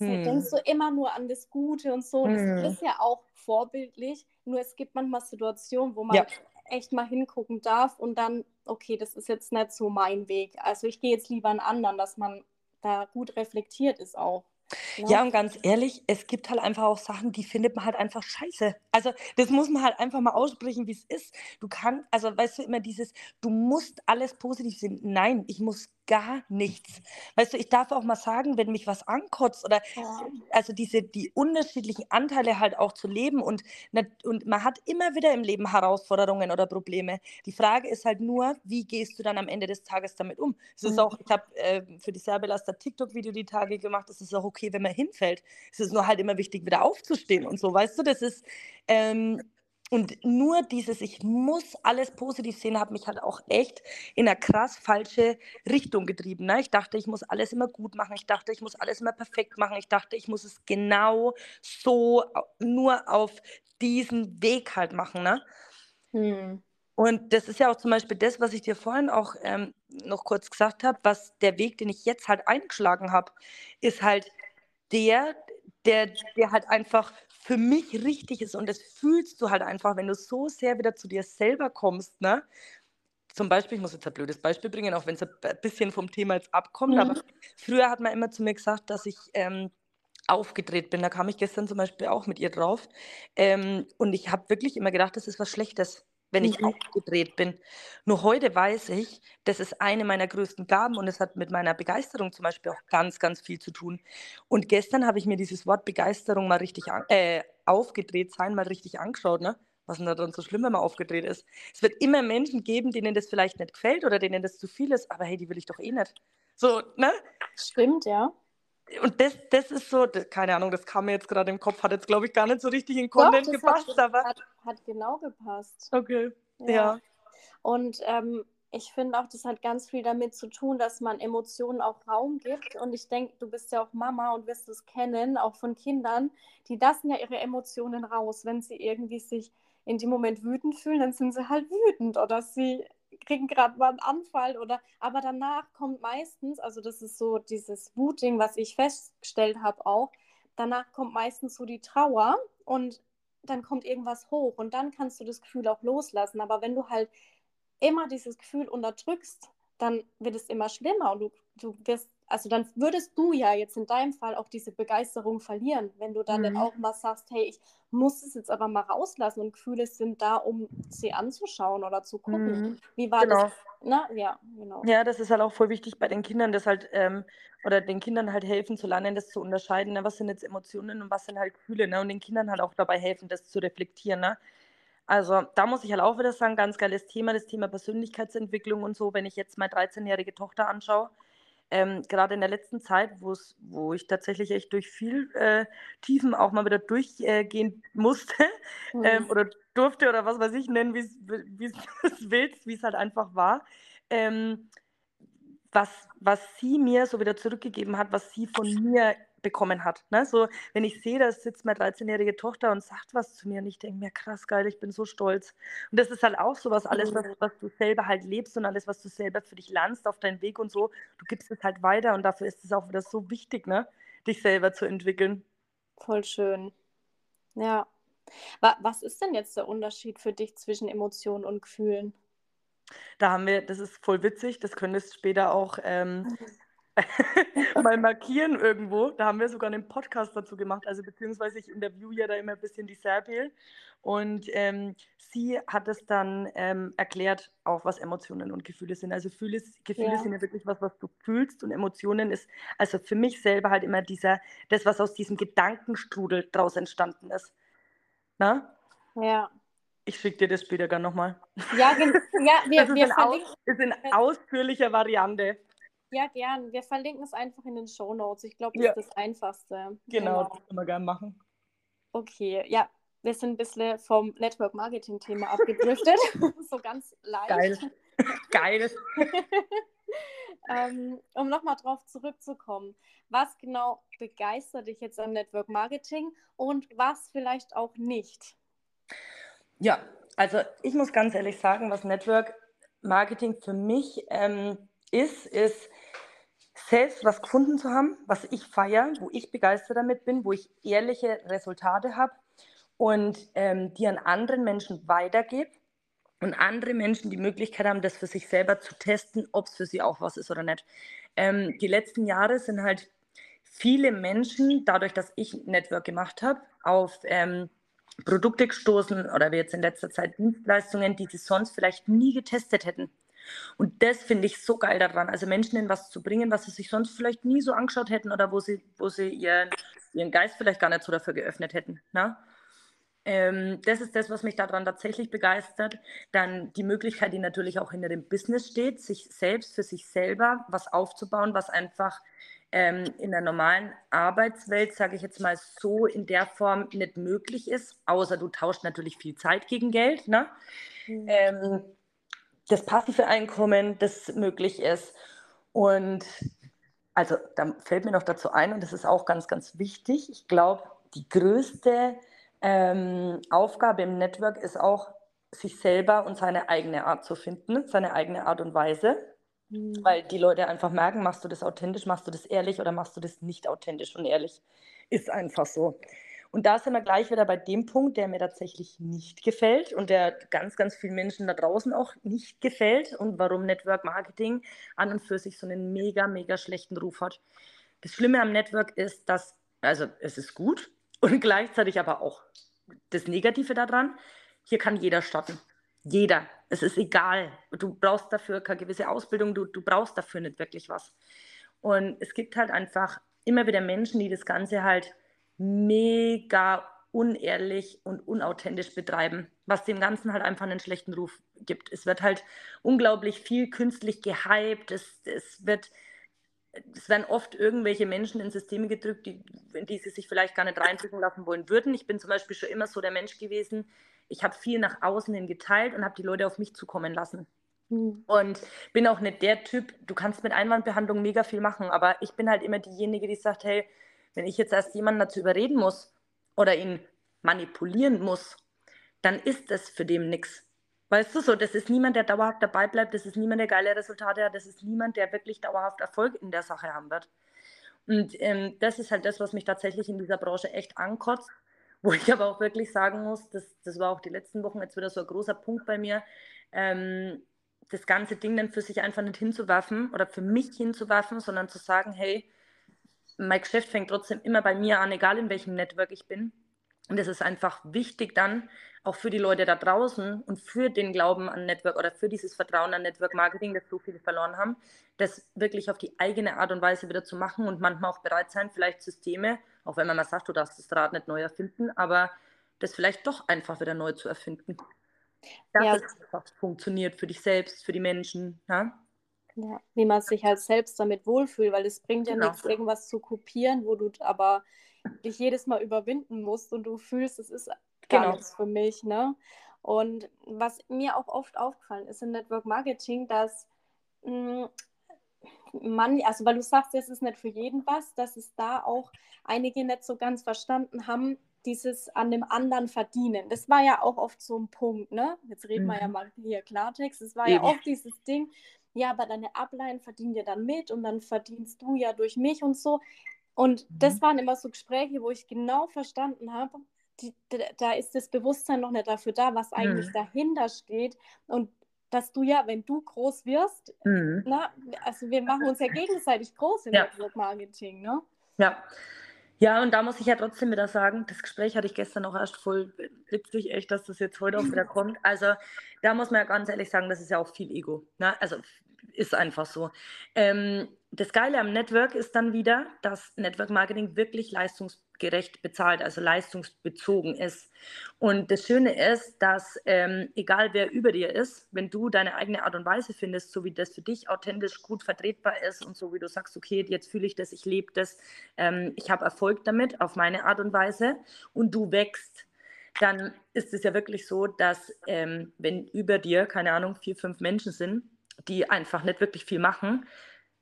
hm. denkst du immer nur an das Gute und so. Hm. Das ist ja auch vorbildlich. Nur es gibt manchmal Situationen, wo man ja. echt mal hingucken darf und dann, okay, das ist jetzt nicht so mein Weg. Also ich gehe jetzt lieber einen anderen, dass man da gut reflektiert ist auch. Ja. ja, und ganz ehrlich, es gibt halt einfach auch Sachen, die findet man halt einfach scheiße. Also, das muss man halt einfach mal aussprechen, wie es ist. Du kannst, also, weißt du, immer dieses, du musst alles positiv sehen. Nein, ich muss gar nichts. Weißt du, ich darf auch mal sagen, wenn mich was ankotzt oder ja. also diese die unterschiedlichen Anteile halt auch zu leben und, und man hat immer wieder im Leben Herausforderungen oder Probleme. Die Frage ist halt nur, wie gehst du dann am Ende des Tages damit um? Es ist mhm. auch, ich habe äh, für die Serbelaster TikTok-Video die Tage gemacht, es ist auch okay, wenn man hinfällt. Es ist nur halt immer wichtig, wieder aufzustehen und so, weißt du, das ist ähm, und nur dieses, ich muss alles positiv sehen, hat mich halt auch echt in eine krass falsche Richtung getrieben. Ne? Ich dachte, ich muss alles immer gut machen. Ich dachte, ich muss alles immer perfekt machen. Ich dachte, ich muss es genau so nur auf diesen Weg halt machen. Ne? Hm. Und das ist ja auch zum Beispiel das, was ich dir vorhin auch ähm, noch kurz gesagt habe, was der Weg, den ich jetzt halt eingeschlagen habe, ist halt der, der, der halt einfach für mich richtig ist. Und das fühlst du halt einfach, wenn du so sehr wieder zu dir selber kommst, ne? Zum Beispiel, ich muss jetzt ein blödes Beispiel bringen, auch wenn es ein bisschen vom Thema jetzt abkommt, mhm. aber früher hat man immer zu mir gesagt, dass ich ähm, aufgedreht bin. Da kam ich gestern zum Beispiel auch mit ihr drauf. Ähm, und ich habe wirklich immer gedacht, das ist was Schlechtes wenn ich mhm. aufgedreht bin. Nur heute weiß ich, das ist eine meiner größten Gaben und es hat mit meiner Begeisterung zum Beispiel auch ganz, ganz viel zu tun. Und gestern habe ich mir dieses Wort Begeisterung mal richtig an, äh, aufgedreht sein, mal richtig angeschaut, ne? Was ist denn da dann so schlimm, wenn man aufgedreht ist? Es wird immer Menschen geben, denen das vielleicht nicht gefällt oder denen das zu viel ist, aber hey, die will ich doch eh nicht. So, ne? Stimmt, ja und das, das ist so, das, keine Ahnung, das kam mir jetzt gerade im Kopf, hat jetzt, glaube ich, gar nicht so richtig in Content Doch, gepasst. Hat, aber... Hat, hat, genau gepasst. Okay, ja. ja. Und ähm, ich finde auch, das hat ganz viel damit zu tun, dass man Emotionen auch Raum gibt. Und ich denke, du bist ja auch Mama und wirst es kennen, auch von Kindern, die lassen ja ihre Emotionen raus. Wenn sie irgendwie sich in dem Moment wütend fühlen, dann sind sie halt wütend oder sie kriegen gerade mal einen Anfall oder aber danach kommt meistens, also das ist so dieses Wutding, was ich festgestellt habe auch, danach kommt meistens so die Trauer und dann kommt irgendwas hoch und dann kannst du das Gefühl auch loslassen. Aber wenn du halt immer dieses Gefühl unterdrückst, dann wird es immer schlimmer und du, du wirst also dann würdest du ja jetzt in deinem Fall auch diese Begeisterung verlieren, wenn du dann, mhm. dann auch mal sagst, hey, ich muss es jetzt aber mal rauslassen und Gefühle sind da, um sie anzuschauen oder zu gucken. Mhm. Wie war genau. das? Na, ja, genau. Ja, das ist halt auch voll wichtig bei den Kindern, das halt, ähm, oder den Kindern halt helfen zu lernen, das zu unterscheiden, ne? was sind jetzt Emotionen und was sind halt Gefühle, ne? und den Kindern halt auch dabei helfen, das zu reflektieren, ne? Also da muss ich halt auch wieder sagen, ganz geiles Thema, das Thema Persönlichkeitsentwicklung und so, wenn ich jetzt meine 13-jährige Tochter anschaue, ähm, gerade in der letzten Zeit, wo ich tatsächlich echt durch viel äh, Tiefen auch mal wieder durchgehen äh, musste mhm. ähm, oder durfte oder was weiß ich nennen, wie du es willst, wie es halt einfach war. Ähm, was, was sie mir so wieder zurückgegeben hat, was sie von mir bekommen hat. Ne? So, wenn ich sehe, da sitzt meine 13-jährige Tochter und sagt was zu mir und ich denke mir, krass geil, ich bin so stolz. Und das ist halt auch so was, alles, was, was du selber halt lebst und alles, was du selber für dich lernst auf deinen Weg und so, du gibst es halt weiter und dafür ist es auch wieder so wichtig, ne? dich selber zu entwickeln. Voll schön. Ja. Was ist denn jetzt der Unterschied für dich zwischen Emotionen und Gefühlen? Da haben wir, das ist voll witzig, das könntest später auch ähm, mhm. mal markieren irgendwo. Da haben wir sogar einen Podcast dazu gemacht. Also beziehungsweise ich interviewe ja da immer ein bisschen die Serpil. Und ähm, sie hat es dann ähm, erklärt, auch was Emotionen und Gefühle sind. Also Gefühle, Gefühle ja. sind ja wirklich was, was du fühlst. Und Emotionen ist also für mich selber halt immer dieser, das, was aus diesem Gedankenstrudel draus entstanden ist. Na? Ja. Ich schicke dir das später gerne nochmal. Ja, ja wir, das wir ist, aus, ist in ausführlicher Variante. Ja, gern. Wir verlinken es einfach in den Show Notes. Ich glaube, das ja. ist das Einfachste. Genau, genau, das können wir gerne machen. Okay, ja, wir sind ein bisschen vom Network Marketing Thema abgedriftet. so ganz leicht. Geil. Geil. ähm, um nochmal drauf zurückzukommen, was genau begeistert dich jetzt am Network Marketing und was vielleicht auch nicht? Ja, also ich muss ganz ehrlich sagen, was Network Marketing für mich ähm, ist, ist selbst was gefunden zu haben, was ich feiere, wo ich begeistert damit bin, wo ich ehrliche Resultate habe und ähm, die an anderen Menschen weitergebe und andere Menschen die Möglichkeit haben, das für sich selber zu testen, ob es für sie auch was ist oder nicht. Ähm, die letzten Jahre sind halt viele Menschen, dadurch, dass ich Network gemacht habe, auf ähm, Produkte gestoßen oder wie jetzt in letzter Zeit Dienstleistungen, die sie sonst vielleicht nie getestet hätten. Und das finde ich so geil daran. Also Menschen in was zu bringen, was sie sich sonst vielleicht nie so angeschaut hätten oder wo sie, wo sie ihren, ihren Geist vielleicht gar nicht so dafür geöffnet hätten. Ne? Ähm, das ist das, was mich daran tatsächlich begeistert. Dann die Möglichkeit, die natürlich auch hinter dem Business steht, sich selbst für sich selber was aufzubauen, was einfach ähm, in der normalen Arbeitswelt, sage ich jetzt mal so, in der Form nicht möglich ist, außer du tauscht natürlich viel Zeit gegen Geld. Ne? Mhm. Ähm, das passive Einkommen, das möglich ist. Und also da fällt mir noch dazu ein, und das ist auch ganz, ganz wichtig, ich glaube, die größte ähm, Aufgabe im Network ist auch, sich selber und seine eigene Art zu finden, seine eigene Art und Weise. Mhm. Weil die Leute einfach merken, machst du das authentisch, machst du das ehrlich oder machst du das nicht authentisch und ehrlich. Ist einfach so. Und da sind wir gleich wieder bei dem Punkt, der mir tatsächlich nicht gefällt und der ganz, ganz vielen Menschen da draußen auch nicht gefällt und warum Network Marketing an und für sich so einen mega, mega schlechten Ruf hat. Das Schlimme am Network ist, dass, also es ist gut und gleichzeitig aber auch das Negative daran, hier kann jeder starten. Jeder. Es ist egal. Du brauchst dafür keine gewisse Ausbildung, du, du brauchst dafür nicht wirklich was. Und es gibt halt einfach immer wieder Menschen, die das Ganze halt mega unehrlich und unauthentisch betreiben, was dem Ganzen halt einfach einen schlechten Ruf gibt. Es wird halt unglaublich viel künstlich gehypt, es, es wird es werden oft irgendwelche Menschen in Systeme gedrückt, die, in die sie sich vielleicht gar nicht reindrücken lassen wollen würden. Ich bin zum Beispiel schon immer so der Mensch gewesen, ich habe viel nach außen hin geteilt und habe die Leute auf mich zukommen lassen. Mhm. Und bin auch nicht der Typ, du kannst mit Einwandbehandlung mega viel machen, aber ich bin halt immer diejenige, die sagt, hey, wenn ich jetzt erst jemanden dazu überreden muss oder ihn manipulieren muss, dann ist das für dem nichts. Weißt du so, das ist niemand, der dauerhaft dabei bleibt, das ist niemand, der geile Resultate hat, das ist niemand, der wirklich dauerhaft Erfolg in der Sache haben wird. Und ähm, das ist halt das, was mich tatsächlich in dieser Branche echt ankotzt, wo ich aber auch wirklich sagen muss, das, das war auch die letzten Wochen jetzt wieder so ein großer Punkt bei mir, ähm, das ganze Ding dann für sich einfach nicht hinzuwerfen oder für mich hinzuwerfen, sondern zu sagen, hey, mein Geschäft fängt trotzdem immer bei mir an, egal in welchem Network ich bin. Und es ist einfach wichtig dann, auch für die Leute da draußen und für den Glauben an Network oder für dieses Vertrauen an Network Marketing, das so viele verloren haben, das wirklich auf die eigene Art und Weise wieder zu machen und manchmal auch bereit sein, vielleicht Systeme, auch wenn man mal sagt, du darfst das Rad nicht neu erfinden, aber das vielleicht doch einfach wieder neu zu erfinden. Dass ja. es einfach funktioniert für dich selbst, für die Menschen. Ja? Ja, wie man sich halt selbst damit wohlfühlt, weil es bringt ja genau. nichts, irgendwas zu kopieren, wo du aber dich jedes Mal überwinden musst und du fühlst, es ist gar genau. nichts für mich. Ne? Und was mir auch oft aufgefallen ist im Network Marketing, dass mh, hm, man, also weil du sagst, es ist nicht für jeden was, dass es da auch einige nicht so ganz verstanden haben, dieses an dem anderen verdienen. Das war ja auch oft so ein Punkt, ne? Jetzt reden mhm. wir ja mhm. mal hier Klartext. Es war Eben. ja oft dieses Ding, ja, aber deine Ableihen verdienen ja dann mit und dann verdienst du ja durch mich und so. Und mhm. das waren immer so Gespräche, wo ich genau verstanden habe, die, da ist das Bewusstsein noch nicht dafür da, was eigentlich mhm. dahinter steht. Und dass du ja, wenn du groß wirst, mhm. na, also wir machen uns ja gegenseitig groß im ja. Network Marketing, ne? Ja. Ja, und da muss ich ja trotzdem wieder sagen, das Gespräch hatte ich gestern auch erst voll witzig, echt, dass das jetzt heute auch wieder kommt. Also da muss man ja ganz ehrlich sagen, das ist ja auch viel Ego. Ne? Also ist einfach so. Ähm, das Geile am Network ist dann wieder, dass Network Marketing wirklich Leistungs marktgerecht bezahlt, also leistungsbezogen ist. Und das Schöne ist, dass ähm, egal wer über dir ist, wenn du deine eigene Art und Weise findest, so wie das für dich authentisch gut vertretbar ist und so wie du sagst, okay, jetzt fühle ich das, ich lebe das, ähm, ich habe Erfolg damit auf meine Art und Weise und du wächst, dann ist es ja wirklich so, dass ähm, wenn über dir, keine Ahnung, vier, fünf Menschen sind, die einfach nicht wirklich viel machen,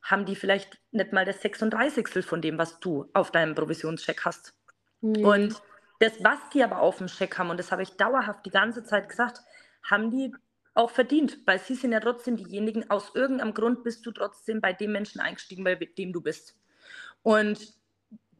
haben die vielleicht nicht mal das 36. von dem, was du auf deinem Provisionscheck hast. Mhm. Und das, was die aber auf dem Scheck haben, und das habe ich dauerhaft die ganze Zeit gesagt, haben die auch verdient, weil sie sind ja trotzdem diejenigen, aus irgendeinem Grund bist du trotzdem bei dem Menschen eingestiegen, bei dem du bist. Und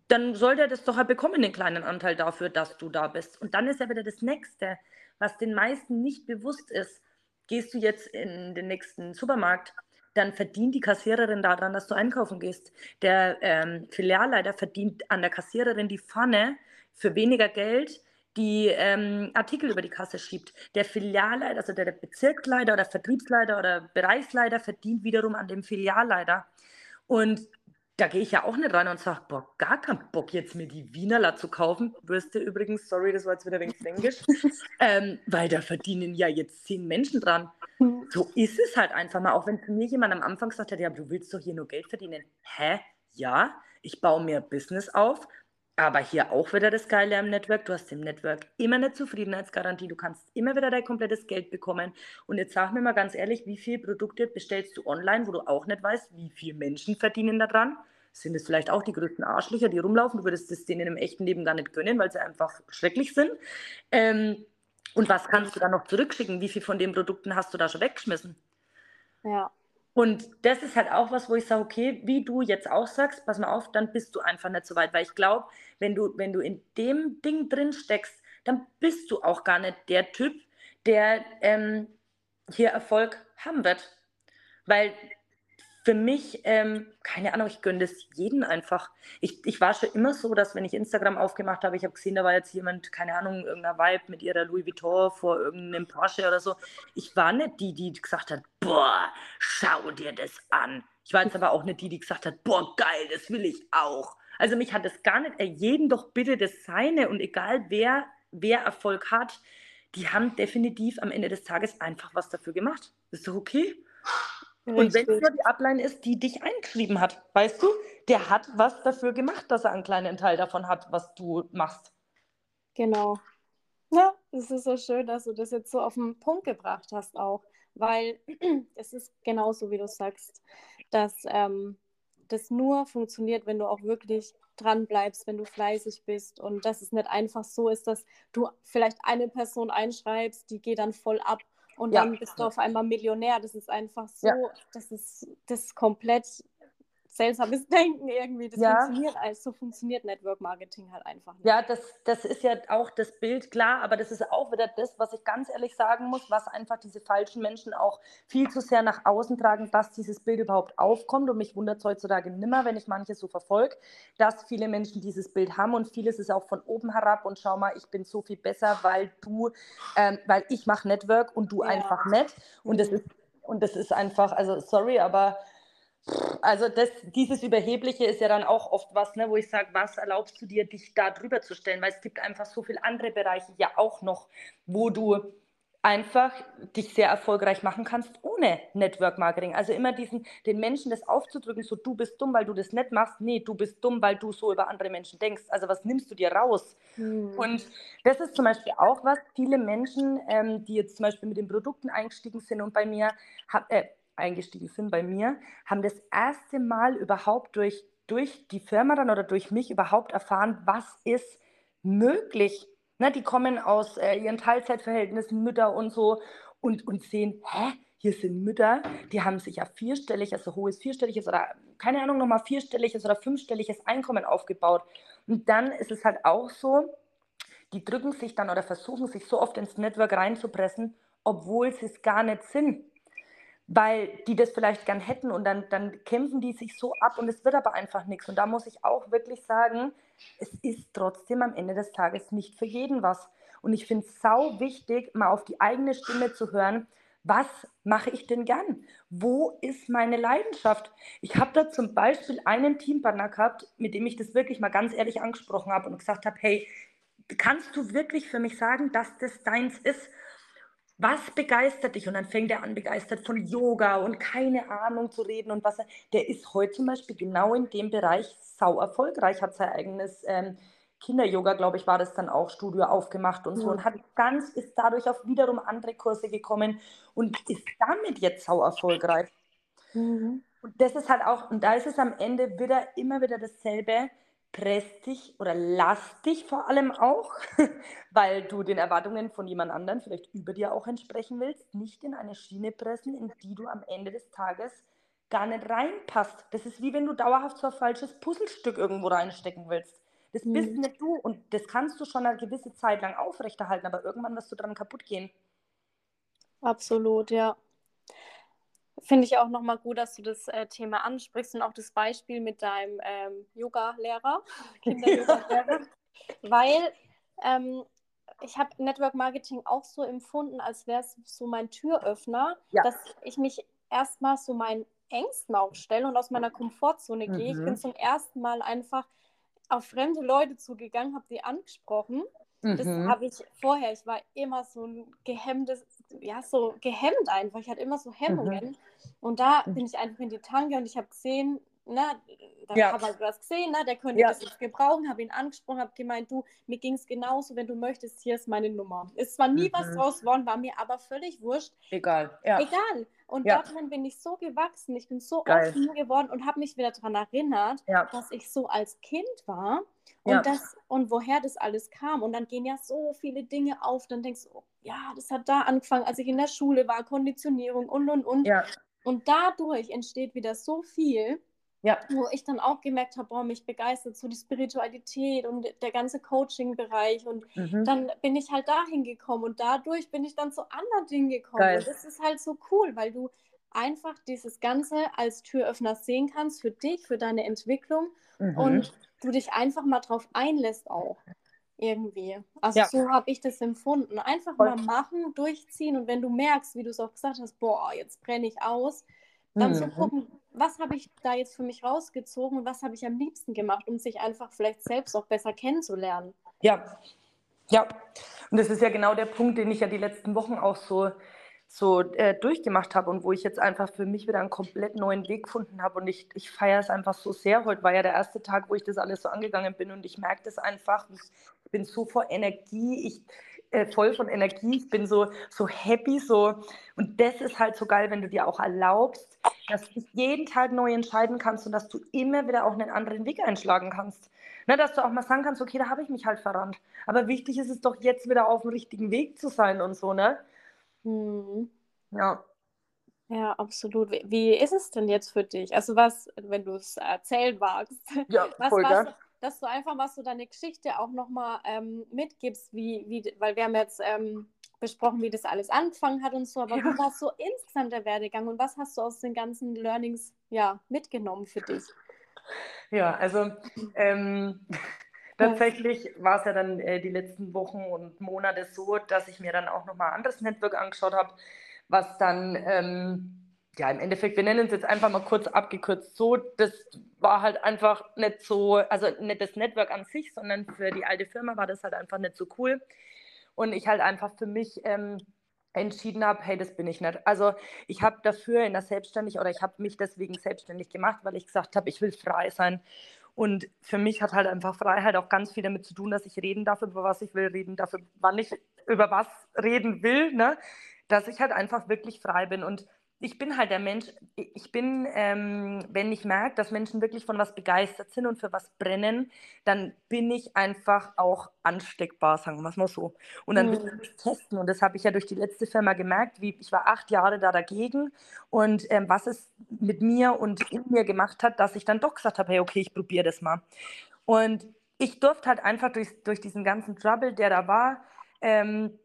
dann soll der das doch halt bekommen, den kleinen Anteil dafür, dass du da bist. Und dann ist ja wieder das Nächste, was den meisten nicht bewusst ist. Gehst du jetzt in den nächsten Supermarkt, dann verdient die Kassiererin daran, dass du einkaufen gehst. Der ähm, Filialleiter verdient an der Kassiererin die Pfanne für weniger Geld, die ähm, Artikel über die Kasse schiebt. Der Filialleiter, also der, der Bezirksleiter oder Vertriebsleiter oder Bereichsleiter verdient wiederum an dem Filialleiter. Und da gehe ich ja auch nicht rein und sage, boah, gar keinen Bock jetzt mir die Wienerla zu kaufen. Würste übrigens, sorry, das war jetzt wieder ein wenig Englisch, ähm, weil da verdienen ja jetzt zehn Menschen dran. Hm. So ist es halt einfach mal, auch wenn zu mir jemand am Anfang gesagt hat, ja, du willst doch hier nur Geld verdienen. Hä? Ja, ich baue mir Business auf, aber hier auch wieder das Geile am Network. Du hast im Network immer eine Zufriedenheitsgarantie. Du kannst immer wieder dein komplettes Geld bekommen. Und jetzt sag mir mal ganz ehrlich, wie viele Produkte bestellst du online, wo du auch nicht weißt, wie viele Menschen verdienen daran? sind es vielleicht auch die größten Arschlöcher, die rumlaufen. Du würdest es denen im echten Leben gar nicht gönnen, weil sie einfach schrecklich sind. Ähm, und was kannst du da noch zurückschicken? Wie viel von den Produkten hast du da schon weggeschmissen? Ja. Und das ist halt auch was, wo ich sage, okay, wie du jetzt auch sagst, pass mal auf, dann bist du einfach nicht so weit. Weil ich glaube, wenn du, wenn du in dem Ding drin steckst, dann bist du auch gar nicht der Typ, der ähm, hier Erfolg haben wird. Weil für mich, ähm, keine Ahnung, ich gönne das jeden einfach. Ich, ich war schon immer so, dass wenn ich Instagram aufgemacht habe, ich habe gesehen, da war jetzt jemand, keine Ahnung, irgendeiner Vibe mit ihrer Louis Vuitton vor irgendeinem Porsche oder so. Ich war nicht die, die gesagt hat, boah, schau dir das an. Ich war jetzt aber auch nicht die, die gesagt hat, boah, geil, das will ich auch. Also mich hat das gar nicht, jeden doch bitte das Seine und egal wer, wer Erfolg hat, die haben definitiv am Ende des Tages einfach was dafür gemacht. Ist doch okay? Und wenn es nur die Ablein ist, die dich eingeschrieben hat, weißt du, der hat was dafür gemacht, dass er einen kleinen Teil davon hat, was du machst. Genau. Ja, es ist so schön, dass du das jetzt so auf den Punkt gebracht hast auch, weil es ist genauso, wie du sagst, dass ähm, das nur funktioniert, wenn du auch wirklich dran bleibst, wenn du fleißig bist und dass es nicht einfach so ist, dass du vielleicht eine Person einschreibst, die geht dann voll ab und ja. dann bist du auf einmal Millionär. Das ist einfach so, ja. das ist das ist komplett seltsames Denken irgendwie. Das ja. funktioniert also so funktioniert Network Marketing halt einfach nicht. Ja, das, das ist ja auch das Bild, klar, aber das ist auch wieder das, was ich ganz ehrlich sagen muss, was einfach diese falschen Menschen auch viel zu sehr nach außen tragen, dass dieses Bild überhaupt aufkommt. Und mich wundert es heutzutage nimmer, wenn ich manches so verfolge, dass viele Menschen dieses Bild haben und vieles ist auch von oben herab und schau mal, ich bin so viel besser, weil du, ähm, weil ich mache Network und du ja. einfach nicht. Und mhm. das ist und das ist einfach, also sorry, aber also das, dieses Überhebliche ist ja dann auch oft was, ne, wo ich sage, was erlaubst du dir, dich da drüber zu stellen? Weil es gibt einfach so viele andere Bereiche ja auch noch, wo du einfach dich sehr erfolgreich machen kannst ohne Network Marketing. Also immer diesen, den Menschen das aufzudrücken, so du bist dumm, weil du das nicht machst. Nee, du bist dumm, weil du so über andere Menschen denkst. Also was nimmst du dir raus? Hm. Und das ist zum Beispiel auch was, viele Menschen, ähm, die jetzt zum Beispiel mit den Produkten eingestiegen sind und bei mir, hab, äh, eingestiegen sind bei mir, haben das erste Mal überhaupt durch, durch die Firma dann oder durch mich überhaupt erfahren, was ist möglich. Ne, die kommen aus äh, ihren Teilzeitverhältnissen, Mütter und so und, und sehen, hä, hier sind Mütter, die haben sich ja vierstellig, also hohes vierstelliges oder keine Ahnung, nochmal vierstelliges oder fünfstelliges Einkommen aufgebaut. Und dann ist es halt auch so, die drücken sich dann oder versuchen sich so oft ins Network reinzupressen, obwohl sie es gar nicht sind weil die das vielleicht gern hätten und dann, dann kämpfen die sich so ab und es wird aber einfach nichts. Und da muss ich auch wirklich sagen, es ist trotzdem am Ende des Tages nicht für jeden was. Und ich finde es sau wichtig, mal auf die eigene Stimme zu hören, was mache ich denn gern? Wo ist meine Leidenschaft? Ich habe da zum Beispiel einen Teampartner gehabt, mit dem ich das wirklich mal ganz ehrlich angesprochen habe und gesagt habe, hey, kannst du wirklich für mich sagen, dass das deins ist? Was begeistert dich? Und dann fängt er an, begeistert von Yoga und keine Ahnung zu reden und was. Der ist heute zum Beispiel genau in dem Bereich sau erfolgreich, hat sein eigenes ähm, Kinder-Yoga, glaube ich, war das dann auch, Studio aufgemacht und so ja. und hat ganz, ist dadurch auf wiederum andere Kurse gekommen und ist damit jetzt sau erfolgreich. Mhm. Und das ist halt auch, und da ist es am Ende wieder immer wieder dasselbe, press dich oder lass dich vor allem auch, weil du den Erwartungen von jemand anderem vielleicht über dir auch entsprechen willst, nicht in eine Schiene pressen, in die du am Ende des Tages gar nicht reinpasst. Das ist wie wenn du dauerhaft so ein falsches Puzzlestück irgendwo reinstecken willst. Das mhm. bist nicht du und das kannst du schon eine gewisse Zeit lang aufrechterhalten, aber irgendwann wirst du dran kaputt gehen. Absolut, ja. Finde ich auch nochmal gut, dass du das äh, Thema ansprichst und auch das Beispiel mit deinem ähm, Yoga-Lehrer, Kinder-Yoga-Lehrer, weil ähm, ich habe Network Marketing auch so empfunden, als wäre es so mein Türöffner, ja. dass ich mich erstmal so meinen Ängsten aufstelle und aus meiner Komfortzone mhm. gehe. Ich bin mhm. zum ersten Mal einfach auf fremde Leute zugegangen, habe die angesprochen. Mhm. Das habe ich vorher, ich war immer so ein gehemmtes, ja, so gehemmt einfach. Ich hatte immer so Hemmungen. Mhm. Und da bin ich einfach in die Tanke und ich habe gesehen, na, da ja. habe ich was gesehen, na, der könnte ja. das jetzt gebrauchen, habe ihn angesprochen, habe gemeint, du, mir ging es genauso, wenn du möchtest, hier ist meine Nummer. Ist zwar nie mhm. was draus geworden, war mir aber völlig wurscht. Egal, ja. Egal. Und ja. darin bin ich so gewachsen, ich bin so Geil. offen geworden und habe mich wieder daran erinnert, ja. dass ich so als Kind war und, ja. das, und woher das alles kam. Und dann gehen ja so viele Dinge auf, dann denkst du, oh, ja, das hat da angefangen, als ich in der Schule war, Konditionierung und, und, und. Und dadurch entsteht wieder so viel, ja. wo ich dann auch gemerkt habe, boah, mich begeistert so die Spiritualität und der ganze Coaching-Bereich. Und mhm. dann bin ich halt dahin gekommen und dadurch bin ich dann zu anderen Dingen gekommen. Geil. Und das ist halt so cool, weil du einfach dieses Ganze als Türöffner sehen kannst für dich, für deine Entwicklung mhm. und du dich einfach mal drauf einlässt auch. Irgendwie. Also ja. so habe ich das empfunden. Einfach Voll. mal machen, durchziehen und wenn du merkst, wie du es auch gesagt hast, boah, jetzt brenne ich aus, dann mhm. zu gucken, was habe ich da jetzt für mich rausgezogen und was habe ich am liebsten gemacht, um sich einfach vielleicht selbst auch besser kennenzulernen. Ja, ja. Und das ist ja genau der Punkt, den ich ja die letzten Wochen auch so, so äh, durchgemacht habe und wo ich jetzt einfach für mich wieder einen komplett neuen Weg gefunden habe. Und ich, ich feiere es einfach so sehr. Heute war ja der erste Tag, wo ich das alles so angegangen bin und ich merke das einfach. Ich bin so vor Energie. Ich, äh, voll von Energie, ich bin so, so happy, so und das ist halt so geil, wenn du dir auch erlaubst, dass du jeden Tag neu entscheiden kannst und dass du immer wieder auch einen anderen Weg einschlagen kannst. Ne, dass du auch mal sagen kannst, okay, da habe ich mich halt verrannt. Aber wichtig ist es doch jetzt wieder auf dem richtigen Weg zu sein und so, ne? Hm. Ja. Ja, absolut. Wie, wie, ist es denn jetzt für dich? Also was, wenn du es erzählen magst, ja, was, voll was, dass du einfach mal so deine Geschichte auch nochmal ähm, mitgibst, wie, wie, weil wir haben jetzt ähm, besprochen, wie das alles angefangen hat und so, aber ja. wie war so insgesamt der Werdegang und was hast du aus den ganzen Learnings ja, mitgenommen für dich? Ja, also ähm, tatsächlich war es ja dann äh, die letzten Wochen und Monate so, dass ich mir dann auch nochmal ein anderes Network angeschaut habe, was dann ähm, ja, im Endeffekt, wir nennen es jetzt einfach mal kurz abgekürzt so, das war halt einfach nicht so, also nicht das Network an sich, sondern für die alte Firma war das halt einfach nicht so cool. Und ich halt einfach für mich ähm, entschieden habe, hey, das bin ich nicht. Also ich habe dafür in der Selbstständig oder ich habe mich deswegen selbstständig gemacht, weil ich gesagt habe, ich will frei sein. Und für mich hat halt einfach Freiheit auch ganz viel damit zu tun, dass ich reden darf, über was ich will, reden darf, wann ich über was reden will, ne? dass ich halt einfach wirklich frei bin. Und ich bin halt der Mensch, ich bin, ähm, wenn ich merke, dass Menschen wirklich von was begeistert sind und für was brennen, dann bin ich einfach auch ansteckbar, sagen wir es mal so. Und dann mhm. will ich testen. Und das habe ich ja durch die letzte Firma gemerkt, wie ich war acht Jahre da dagegen und ähm, was es mit mir und in mir gemacht hat, dass ich dann doch gesagt habe, hey, okay, ich probiere das mal. Und ich durfte halt einfach durch, durch diesen ganzen Trouble, der da war, ähm,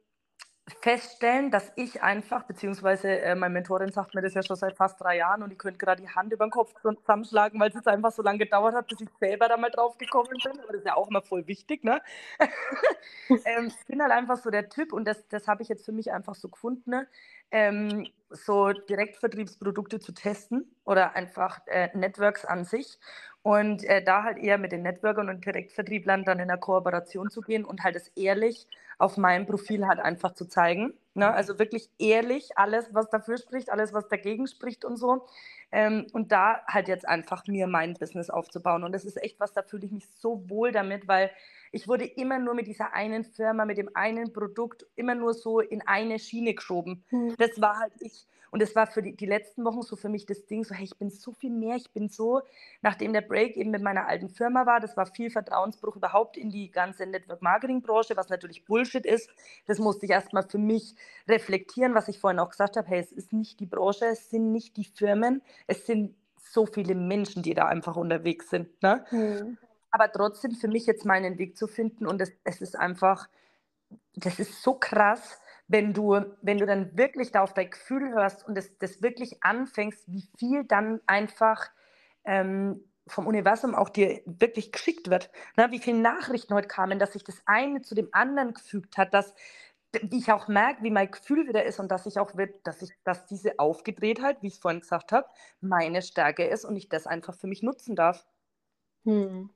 feststellen, dass ich einfach, beziehungsweise äh, meine Mentorin sagt mir das ja schon seit fast drei Jahren und ich könnte gerade die Hand über den Kopf zusammenschlagen, weil es jetzt einfach so lange gedauert hat, bis ich selber da mal drauf gekommen bin. Aber das ist ja auch immer voll wichtig, ne? ähm, ich bin halt einfach so der Typ und das, das habe ich jetzt für mich einfach so gefunden, ne? ähm, so Direktvertriebsprodukte zu testen oder einfach äh, Networks an sich und äh, da halt eher mit den Networkern und Direktvertrieblern dann in der Kooperation zu gehen und halt es ehrlich auf meinem Profil halt einfach zu zeigen. Ne? Also wirklich ehrlich alles, was dafür spricht, alles, was dagegen spricht und so. Ähm, und da halt jetzt einfach mir mein Business aufzubauen. Und das ist echt was, da fühle ich mich so wohl damit, weil ich wurde immer nur mit dieser einen Firma, mit dem einen Produkt, immer nur so in eine Schiene geschoben. Mhm. Das war halt ich. Und das war für die, die letzten Wochen so für mich das Ding, so hey, ich bin so viel mehr, ich bin so, nachdem der Break eben mit meiner alten Firma war, das war viel Vertrauensbruch überhaupt in die ganze Network-Marketing-Branche, was natürlich Bullshit ist. Das musste ich erstmal für mich reflektieren, was ich vorhin auch gesagt habe, hey, es ist nicht die Branche, es sind nicht die Firmen, es sind so viele Menschen, die da einfach unterwegs sind. Ne? Mhm aber trotzdem für mich jetzt meinen Weg zu finden und es, es ist einfach, das ist so krass, wenn du, wenn du dann wirklich da auf dein Gefühl hörst und das, das wirklich anfängst, wie viel dann einfach ähm, vom Universum auch dir wirklich geschickt wird. Na, wie viele Nachrichten heute kamen, dass sich das eine zu dem anderen gefügt hat, dass wie ich auch merke, wie mein Gefühl wieder ist und dass ich auch, dass ich, dass diese Aufgedrehtheit, wie ich es vorhin gesagt habe, meine Stärke ist und ich das einfach für mich nutzen darf. Hm.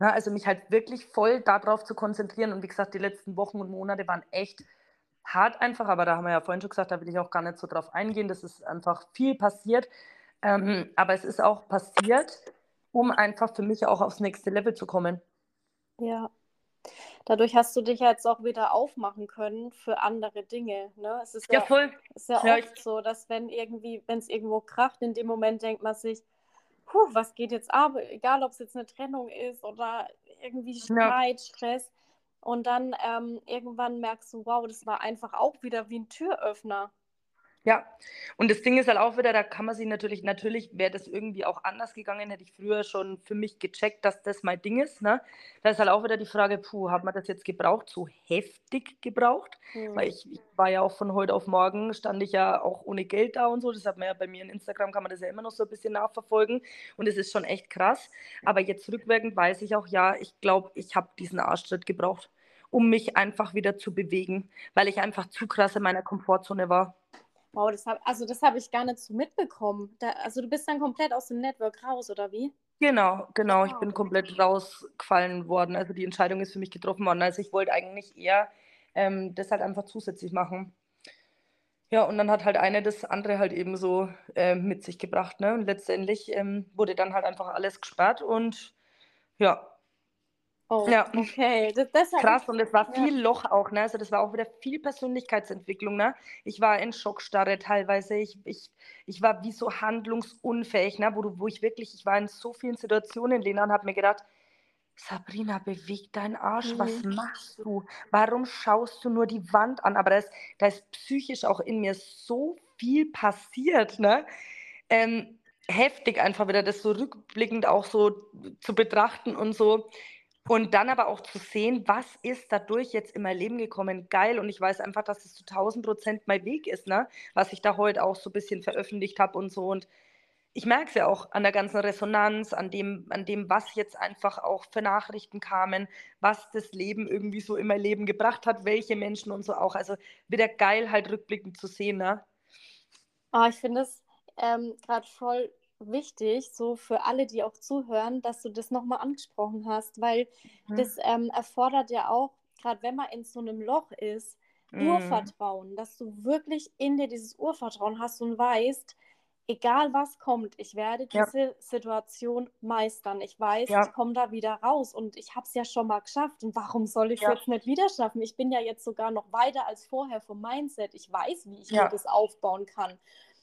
Ja, also mich halt wirklich voll darauf zu konzentrieren. Und wie gesagt, die letzten Wochen und Monate waren echt hart einfach, aber da haben wir ja vorhin schon gesagt, da will ich auch gar nicht so drauf eingehen. Das ist einfach viel passiert. Ähm, aber es ist auch passiert, um einfach für mich auch aufs nächste Level zu kommen. Ja. Dadurch hast du dich jetzt auch wieder aufmachen können für andere Dinge. Ne? Es ist ja, ja voll. ist ja, ja oft so, dass wenn irgendwie, wenn es irgendwo kracht, in dem Moment denkt man sich, puh, was geht jetzt ab? Egal, ob es jetzt eine Trennung ist oder irgendwie Streit, ja. Stress. Und dann ähm, irgendwann merkst du, wow, das war einfach auch wieder wie ein Türöffner. Ja, und das Ding ist halt auch wieder, da kann man sich natürlich, natürlich wäre das irgendwie auch anders gegangen, hätte ich früher schon für mich gecheckt, dass das mein Ding ist. Ne? Da ist halt auch wieder die Frage, puh, hat man das jetzt gebraucht, so heftig gebraucht? Mhm. Weil ich, ich, war ja auch von heute auf morgen, stand ich ja auch ohne Geld da und so. Das hat man ja bei mir in Instagram, kann man das ja immer noch so ein bisschen nachverfolgen. Und es ist schon echt krass. Aber jetzt rückwirkend weiß ich auch, ja, ich glaube, ich habe diesen Arschtritt gebraucht, um mich einfach wieder zu bewegen, weil ich einfach zu krass in meiner Komfortzone war. Wow, das hab, also das habe ich gar nicht so mitbekommen. Da, also du bist dann komplett aus dem Network raus, oder wie? Genau, genau. Ich bin komplett rausgefallen worden. Also die Entscheidung ist für mich getroffen worden. Also ich wollte eigentlich eher ähm, das halt einfach zusätzlich machen. Ja, und dann hat halt eine das andere halt eben so äh, mit sich gebracht. Ne? Und letztendlich ähm, wurde dann halt einfach alles gesperrt und ja, Oh, ja. okay. Das, das Krass, und es war viel ja. Loch auch, ne? Also das war auch wieder viel Persönlichkeitsentwicklung, ne? Ich war in Schockstarre teilweise. Ich, ich, ich war wie so handlungsunfähig, ne? Wo, du, wo ich wirklich, ich war in so vielen Situationen, Lena, und habe mir gedacht, Sabrina, beweg deinen Arsch, mhm. was machst du? Warum schaust du nur die Wand an? Aber da ist, da ist psychisch auch in mir so viel passiert, ne? Ähm, heftig einfach wieder das so rückblickend auch so zu betrachten und so und dann aber auch zu sehen, was ist dadurch jetzt in mein Leben gekommen, geil. Und ich weiß einfach, dass es zu 1000 Prozent mein Weg ist, ne? was ich da heute auch so ein bisschen veröffentlicht habe und so. Und ich merke es ja auch an der ganzen Resonanz, an dem, an dem, was jetzt einfach auch für Nachrichten kamen, was das Leben irgendwie so in mein Leben gebracht hat, welche Menschen und so auch. Also wieder geil, halt rückblickend zu sehen. Ne? Oh, ich finde es ähm, gerade voll wichtig, so für alle, die auch zuhören, dass du das nochmal angesprochen hast, weil mhm. das ähm, erfordert ja auch, gerade wenn man in so einem Loch ist, mhm. Urvertrauen, dass du wirklich in dir dieses Urvertrauen hast und weißt, egal was kommt, ich werde diese ja. Situation meistern. Ich weiß, ja. ich komme da wieder raus und ich habe es ja schon mal geschafft. Und warum soll ich es ja. jetzt nicht wieder schaffen? Ich bin ja jetzt sogar noch weiter als vorher vom Mindset. Ich weiß, wie ich mir das aufbauen kann.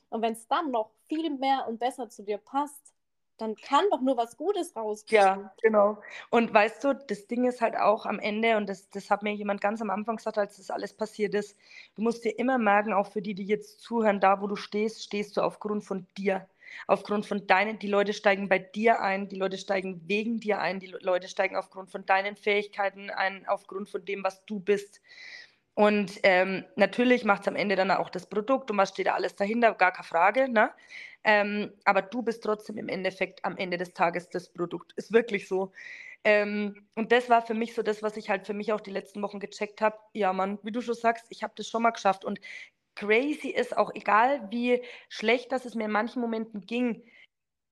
Und wenn es dann noch viel mehr und besser zu dir passt, dann kann doch nur was Gutes rauskommen. Ja, genau. Und weißt du, das Ding ist halt auch am Ende, und das, das hat mir jemand ganz am Anfang gesagt, als das alles passiert ist, du musst dir immer merken, auch für die, die jetzt zuhören, da wo du stehst, stehst du aufgrund von dir. Aufgrund von deinen, die Leute steigen bei dir ein, die Leute steigen wegen dir ein, die Leute steigen aufgrund von deinen Fähigkeiten ein, aufgrund von dem, was du bist. Und ähm, natürlich macht es am Ende dann auch das Produkt und was steht da alles dahinter, gar keine Frage. Ne? Ähm, aber du bist trotzdem im Endeffekt am Ende des Tages das Produkt. Ist wirklich so. Ähm, und das war für mich so das, was ich halt für mich auch die letzten Wochen gecheckt habe. Ja, Mann, wie du schon sagst, ich habe das schon mal geschafft. Und crazy ist auch, egal wie schlecht das es mir in manchen Momenten ging,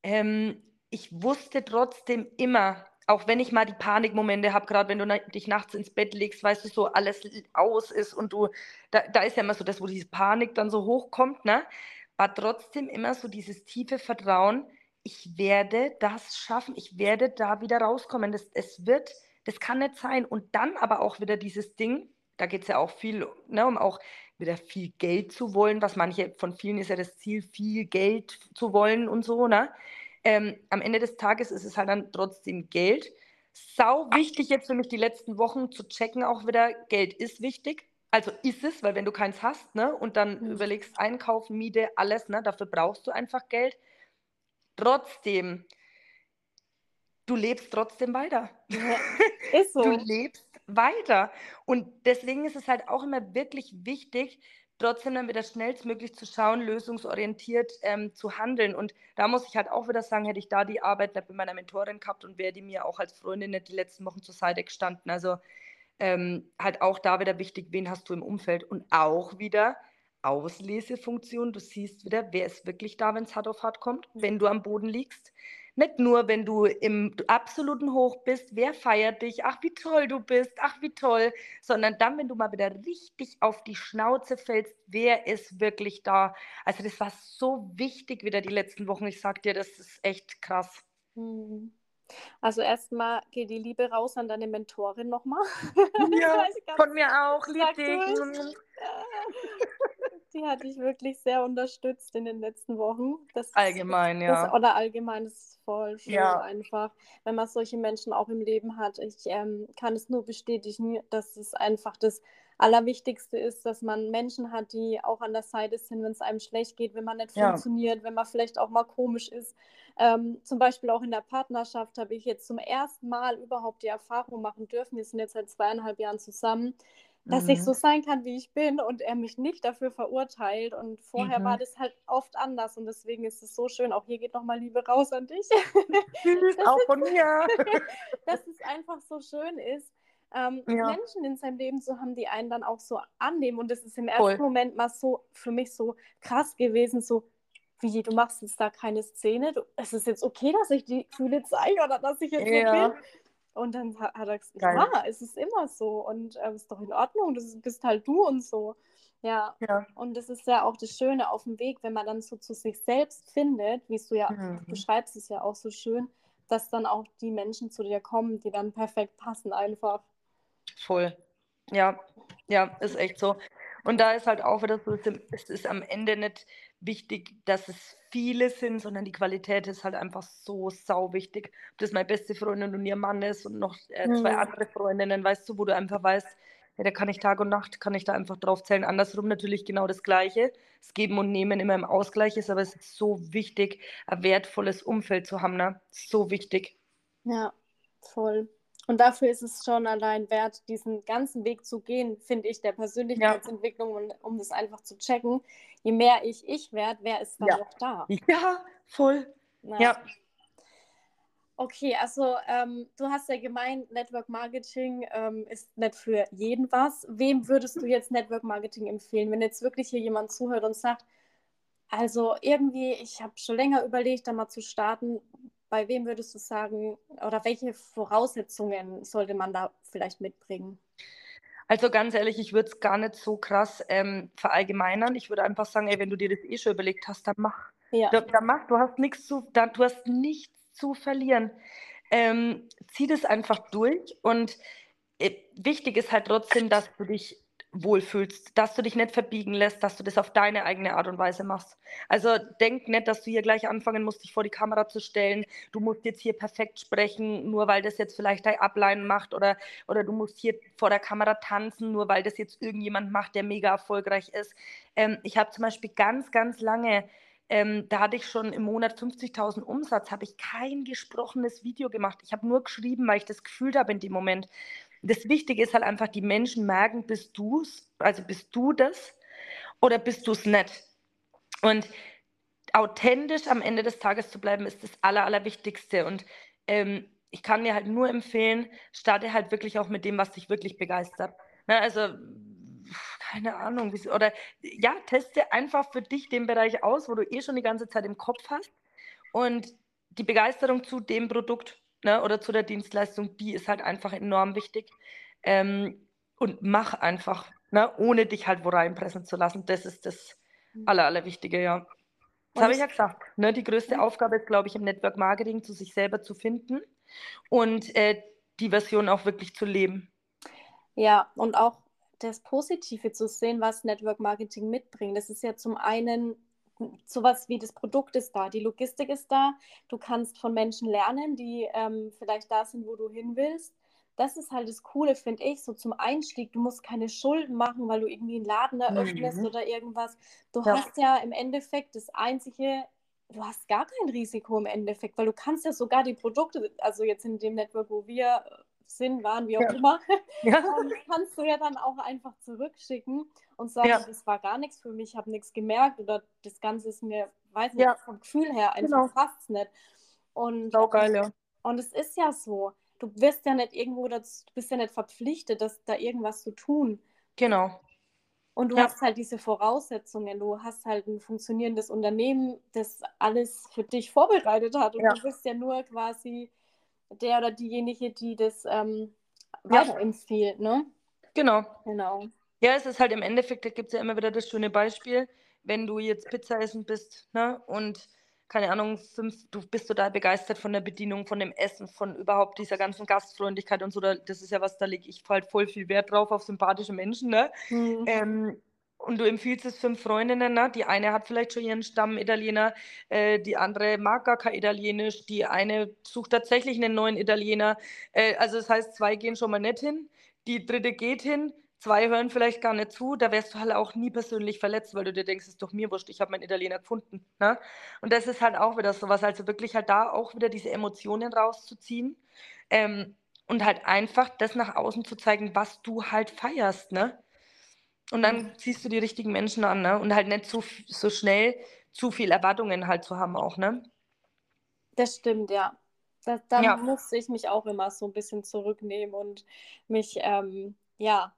ähm, ich wusste trotzdem immer, auch wenn ich mal die Panikmomente habe, gerade wenn du dich nachts ins Bett legst, weißt du, so alles aus ist und du, da, da ist ja immer so das, wo diese Panik dann so hochkommt, ne? War trotzdem immer so dieses tiefe Vertrauen, ich werde das schaffen, ich werde da wieder rauskommen. Das, es wird, das kann nicht sein. Und dann aber auch wieder dieses Ding, da geht es ja auch viel, ne, um auch wieder viel Geld zu wollen, was manche, von vielen ist ja das Ziel, viel Geld zu wollen und so, ne? Ähm, am Ende des Tages ist es halt dann trotzdem Geld. Sau wichtig jetzt für mich die letzten Wochen zu checken auch wieder, Geld ist wichtig. Also ist es, weil wenn du keins hast, ne, und dann mhm. überlegst, einkaufen, Miete, alles, ne, dafür brauchst du einfach Geld. Trotzdem, du lebst trotzdem weiter. Ja, ist so. Du lebst weiter. Und deswegen ist es halt auch immer wirklich wichtig, trotzdem dann wieder schnellstmöglich zu schauen, lösungsorientiert ähm, zu handeln. Und da muss ich halt auch wieder sagen, hätte ich da die Arbeit nicht mit meiner Mentorin gehabt und wäre die mir auch als Freundin nicht die letzten Wochen zur Seite gestanden. Also ähm, halt auch da wieder wichtig, wen hast du im Umfeld und auch wieder Auslesefunktion. Du siehst wieder, wer ist wirklich da, wenn es hart auf hart kommt, wenn du am Boden liegst. Nicht nur, wenn du im absoluten Hoch bist, wer feiert dich, ach wie toll du bist, ach wie toll, sondern dann, wenn du mal wieder richtig auf die Schnauze fällst, wer ist wirklich da. Also das war so wichtig wieder die letzten Wochen. Ich sag dir, das ist echt krass. Mhm. Also erstmal geht die Liebe raus an deine Mentorin nochmal. Ja, von mir auch, lieb dich. Die hat dich wirklich sehr unterstützt in den letzten Wochen. Das allgemein, ist, ja. Das, oder allgemein, das ist voll schön ja. einfach, wenn man solche Menschen auch im Leben hat. Ich ähm, kann es nur bestätigen, dass es einfach das Allerwichtigste ist, dass man Menschen hat, die auch an der Seite sind, wenn es einem schlecht geht, wenn man nicht ja. funktioniert, wenn man vielleicht auch mal komisch ist. Ähm, zum Beispiel auch in der Partnerschaft habe ich jetzt zum ersten Mal überhaupt die Erfahrung machen dürfen. Wir sind jetzt seit zweieinhalb Jahren zusammen dass mhm. ich so sein kann, wie ich bin und er mich nicht dafür verurteilt. Und vorher mhm. war das halt oft anders und deswegen ist es so schön. Auch hier geht nochmal Liebe raus an dich. Auch von mir. dass es einfach so schön ist, ähm, ja. Menschen in seinem Leben zu haben, die einen dann auch so annehmen. Und das ist im ersten Voll. Moment mal so für mich so krass gewesen, so wie, du machst jetzt da keine Szene, du, es ist jetzt okay, dass ich die Gefühle zeige oder dass ich jetzt ja. so bin. Und dann hat, er gesagt, Geil. ja, es ist immer so und es äh, ist doch in Ordnung, das bist halt du und so. Ja. ja. Und das ist ja auch das Schöne auf dem Weg, wenn man dann so zu sich selbst findet, wie du ja, mhm. du beschreibst es ja auch so schön, dass dann auch die Menschen zu dir kommen, die dann perfekt passen einfach. Voll. Ja, ja, ist echt so. Und da ist halt auch wieder so, es ist am Ende nicht wichtig, dass es viele sind, sondern die Qualität ist halt einfach so sau wichtig. Ob das meine beste Freundin und ihr Mann ist und noch äh, zwei mhm. andere Freundinnen, weißt du, wo du einfach weißt, ja, da kann ich Tag und Nacht, kann ich da einfach drauf zählen. Andersrum natürlich genau das Gleiche. Das Geben und Nehmen immer im Ausgleich ist, aber es ist so wichtig, ein wertvolles Umfeld zu haben, ne? So wichtig. Ja, voll. Und dafür ist es schon allein wert, diesen ganzen Weg zu gehen, finde ich, der Persönlichkeitsentwicklung, ja. um, um das einfach zu checken. Je mehr ich ich werde, wer ist dann ja. noch da? Ja, voll. Na. Ja. Okay, also ähm, du hast ja gemeint, Network Marketing ähm, ist nicht für jeden was. Wem würdest du jetzt Network Marketing empfehlen, wenn jetzt wirklich hier jemand zuhört und sagt, also irgendwie, ich habe schon länger überlegt, da mal zu starten bei wem würdest du sagen, oder welche Voraussetzungen sollte man da vielleicht mitbringen? Also ganz ehrlich, ich würde es gar nicht so krass ähm, verallgemeinern. Ich würde einfach sagen, ey, wenn du dir das eh schon überlegt hast, dann mach. Ja. Da, dann mach. Du hast nichts zu, da, du hast nichts zu verlieren. Ähm, zieh das einfach durch und äh, wichtig ist halt trotzdem, dass du dich wohlfühlst, dass du dich nicht verbiegen lässt, dass du das auf deine eigene Art und Weise machst. Also denk nicht, dass du hier gleich anfangen musst, dich vor die Kamera zu stellen. Du musst jetzt hier perfekt sprechen, nur weil das jetzt vielleicht dein Upline macht oder, oder du musst hier vor der Kamera tanzen, nur weil das jetzt irgendjemand macht, der mega erfolgreich ist. Ähm, ich habe zum Beispiel ganz, ganz lange ähm, da hatte ich schon im Monat 50.000 Umsatz, habe ich kein gesprochenes Video gemacht. Ich habe nur geschrieben, weil ich das gefühlt habe in dem Moment. Das Wichtige ist halt einfach, die Menschen merken, bist du es, also bist du das oder bist du es nicht? Und authentisch am Ende des Tages zu bleiben, ist das Aller, Allerwichtigste. Und ähm, ich kann dir halt nur empfehlen, starte halt wirklich auch mit dem, was dich wirklich begeistert. Ne, also, keine Ahnung, oder ja, teste einfach für dich den Bereich aus, wo du eh schon die ganze Zeit im Kopf hast. Und die Begeisterung zu dem Produkt ne, oder zu der Dienstleistung, die ist halt einfach enorm wichtig. Ähm, und mach einfach, ne, ohne dich halt wo reinpressen zu lassen. Das ist das mhm. Aller, Allerwichtige, ja. Das habe ich ja gesagt. Ne? Die größte Aufgabe ist, glaube ich, im Network Marketing zu sich selber zu finden und äh, die Version auch wirklich zu leben. Ja, und auch das Positive zu sehen, was Network Marketing mitbringt. Das ist ja zum einen sowas wie das Produkt ist da, die Logistik ist da, du kannst von Menschen lernen, die ähm, vielleicht da sind, wo du hin willst. Das ist halt das Coole, finde ich, so zum Einstieg. Du musst keine Schulden machen, weil du irgendwie einen Laden eröffnest mhm. oder irgendwas. Du ja. hast ja im Endeffekt das einzige, du hast gar kein Risiko im Endeffekt, weil du kannst ja sogar die Produkte, also jetzt in dem Network, wo wir sind, waren, wie auch ja. immer, ja. kannst du ja dann auch einfach zurückschicken und sagen, ja. das war gar nichts für mich, ich habe nichts gemerkt oder das Ganze ist mir, weiß nicht, vom Gefühl her einfach genau. fast nicht. Und, Sau geil, ja. Und es ist ja so, du wirst ja nicht irgendwo, das, du bist ja nicht verpflichtet, das, da irgendwas zu tun. Genau. Und du hast halt diese Voraussetzungen, du hast halt ein funktionierendes Unternehmen, das alles für dich vorbereitet hat und du bist ja nur quasi der oder diejenige, die das ähm, weiterempfiehlt, ne? Genau. Genau. Ja, es ist halt im Endeffekt, da gibt es ja immer wieder das schöne Beispiel, wenn du jetzt Pizza essen bist, ne? Und keine Ahnung, fünf, du bist total begeistert von der Bedienung, von dem Essen, von überhaupt dieser ganzen Gastfreundlichkeit und so. das ist ja was, da lege ich halt voll viel Wert drauf, auf sympathische Menschen, ne? Mhm. Ähm, und du empfiehlst es fünf Freundinnen, ne? die eine hat vielleicht schon ihren Stamm Italiener, äh, die andere mag gar kein Italienisch, die eine sucht tatsächlich einen neuen Italiener. Äh, also das heißt, zwei gehen schon mal nicht hin, die dritte geht hin, zwei hören vielleicht gar nicht zu, da wärst du halt auch nie persönlich verletzt, weil du dir denkst, es ist doch mir wurscht, ich habe meinen Italiener gefunden. Ne? Und das ist halt auch wieder sowas, also wirklich halt da auch wieder diese Emotionen rauszuziehen ähm, und halt einfach das nach außen zu zeigen, was du halt feierst, ne? Und dann mhm. ziehst du die richtigen Menschen an, ne? Und halt nicht so, so schnell zu viel Erwartungen halt zu haben auch, ne? Das stimmt, ja. Da, da ja. musste ich mich auch immer so ein bisschen zurücknehmen und mich, ähm, ja,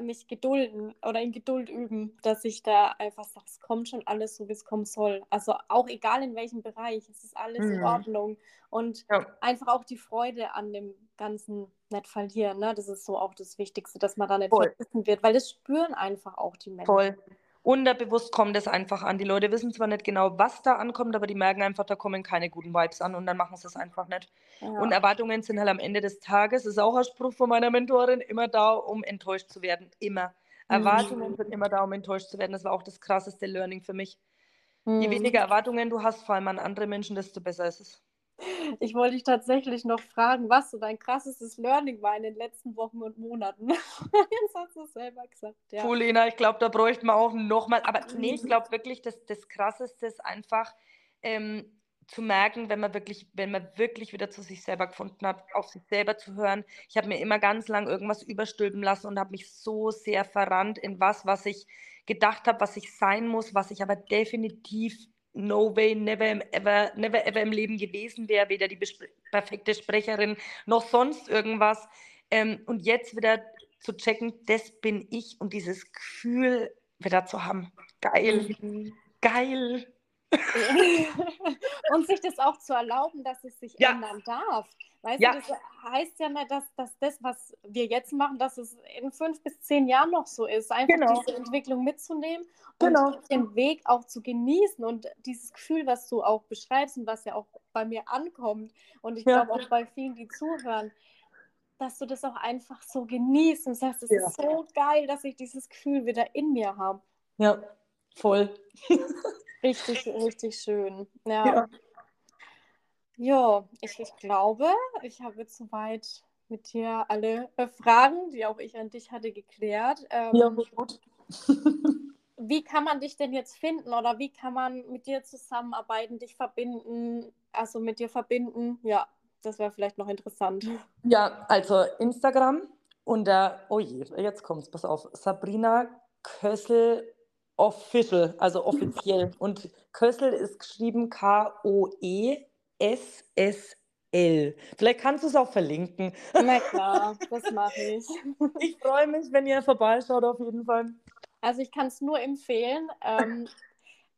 mich gedulden oder in Geduld üben, dass ich da einfach sage, es kommt schon alles so, wie es kommen soll. Also auch egal in welchem Bereich, es ist alles mhm. in Ordnung. Und ja. einfach auch die Freude an dem Ganzen nicht verlieren. Ne? Das ist so auch das Wichtigste, dass man da nicht Voll. vergessen wird, weil das spüren einfach auch die Menschen. Voll. Unterbewusst kommt es einfach an. Die Leute wissen zwar nicht genau, was da ankommt, aber die merken einfach, da kommen keine guten Vibes an und dann machen sie es einfach nicht. Ja. Und Erwartungen sind halt am Ende des Tages, ist auch ein Spruch von meiner Mentorin, immer da, um enttäuscht zu werden. Immer. Mhm. Erwartungen sind immer da, um enttäuscht zu werden. Das war auch das krasseste Learning für mich. Mhm. Je weniger Erwartungen du hast, vor allem an andere Menschen, desto besser ist es. Ich wollte dich tatsächlich noch fragen, was so dein krassestes Learning war in den letzten Wochen und Monaten. Jetzt hast du es selber gesagt. Ja. Polina, ich glaube, da bräuchte man auch nochmal. Aber nee, ich glaube wirklich, dass das Krasseste ist einfach ähm, zu merken, wenn man wirklich, wenn man wirklich wieder zu sich selber gefunden hat, auf sich selber zu hören. Ich habe mir immer ganz lang irgendwas überstülpen lassen und habe mich so sehr verrannt in was, was ich gedacht habe, was ich sein muss, was ich aber definitiv no way, never ever, never ever im Leben gewesen wäre, weder die perfekte Sprecherin noch sonst irgendwas. Ähm, und jetzt wieder zu checken, das bin ich und dieses Gefühl wieder zu haben. Geil. Mhm. Geil. und sich das auch zu erlauben, dass es sich ja. ändern darf. Weißt ja. du, das heißt ja nicht, dass, dass das, was wir jetzt machen, dass es in fünf bis zehn Jahren noch so ist. Einfach genau. diese Entwicklung mitzunehmen genau. und den Weg auch zu genießen und dieses Gefühl, was du auch beschreibst und was ja auch bei mir ankommt und ich ja. glaube auch bei vielen, die zuhören, dass du das auch einfach so genießt und sagst, es ja. ist so geil, dass ich dieses Gefühl wieder in mir habe. Ja, voll. richtig, richtig schön. Ja. Ja. Ich, ich glaube, ich habe jetzt soweit mit dir alle äh, Fragen, die auch ich an dich hatte, geklärt. Ähm, ja, gut. wie kann man dich denn jetzt finden oder wie kann man mit dir zusammenarbeiten, dich verbinden, also mit dir verbinden? Ja, das wäre vielleicht noch interessant. Ja, also Instagram unter, oh je, jetzt kommt's, pass auf, Sabrina Kössel Official, also offiziell. Und Kössel ist geschrieben K-O-E-S-S-L. Vielleicht kannst du es auch verlinken. Na klar, das mache ich. Ich freue mich, wenn ihr vorbeischaut, auf jeden Fall. Also ich kann es nur empfehlen. Ähm,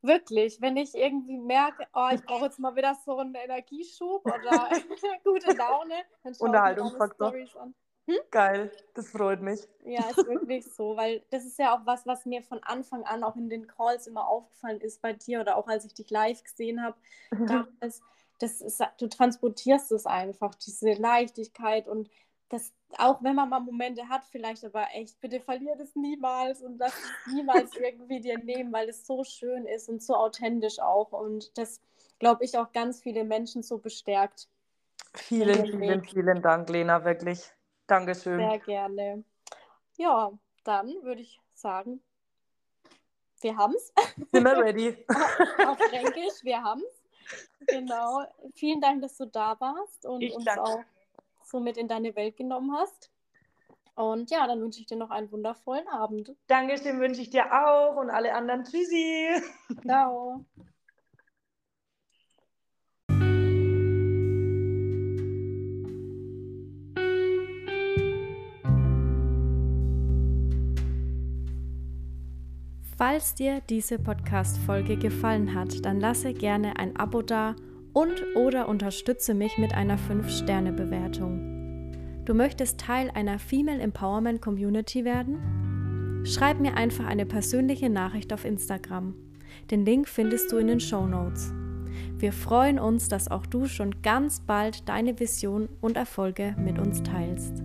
wirklich, wenn ich irgendwie merke, oh, ich brauche jetzt mal wieder so einen Energieschub oder gute Laune, dann schaue ich mir Stories an. Hm? Geil, das freut mich. Ja, ist wirklich so, weil das ist ja auch was, was mir von Anfang an auch in den Calls immer aufgefallen ist bei dir oder auch als ich dich live gesehen habe. das, das ist, du transportierst es einfach, diese Leichtigkeit und das, auch wenn man mal Momente hat, vielleicht aber echt, bitte verliert es niemals und lass es niemals irgendwie dir nehmen, weil es so schön ist und so authentisch auch und das, glaube ich, auch ganz viele Menschen so bestärkt. Vielen, vielen, vielen Dank, Lena, wirklich. Dankeschön. Sehr gerne. Ja, dann würde ich sagen, wir haben es. Sind wir ready? Auf Fränkisch, wir haben es. Genau. Vielen Dank, dass du da warst und ich uns danke. auch so mit in deine Welt genommen hast. Und ja, dann wünsche ich dir noch einen wundervollen Abend. Dankeschön, wünsche ich dir auch und alle anderen. Tschüssi. Ciao. Falls dir diese Podcast-Folge gefallen hat, dann lasse gerne ein Abo da und oder unterstütze mich mit einer 5-Sterne-Bewertung. Du möchtest Teil einer Female Empowerment Community werden? Schreib mir einfach eine persönliche Nachricht auf Instagram. Den Link findest du in den Show Notes. Wir freuen uns, dass auch du schon ganz bald deine Vision und Erfolge mit uns teilst.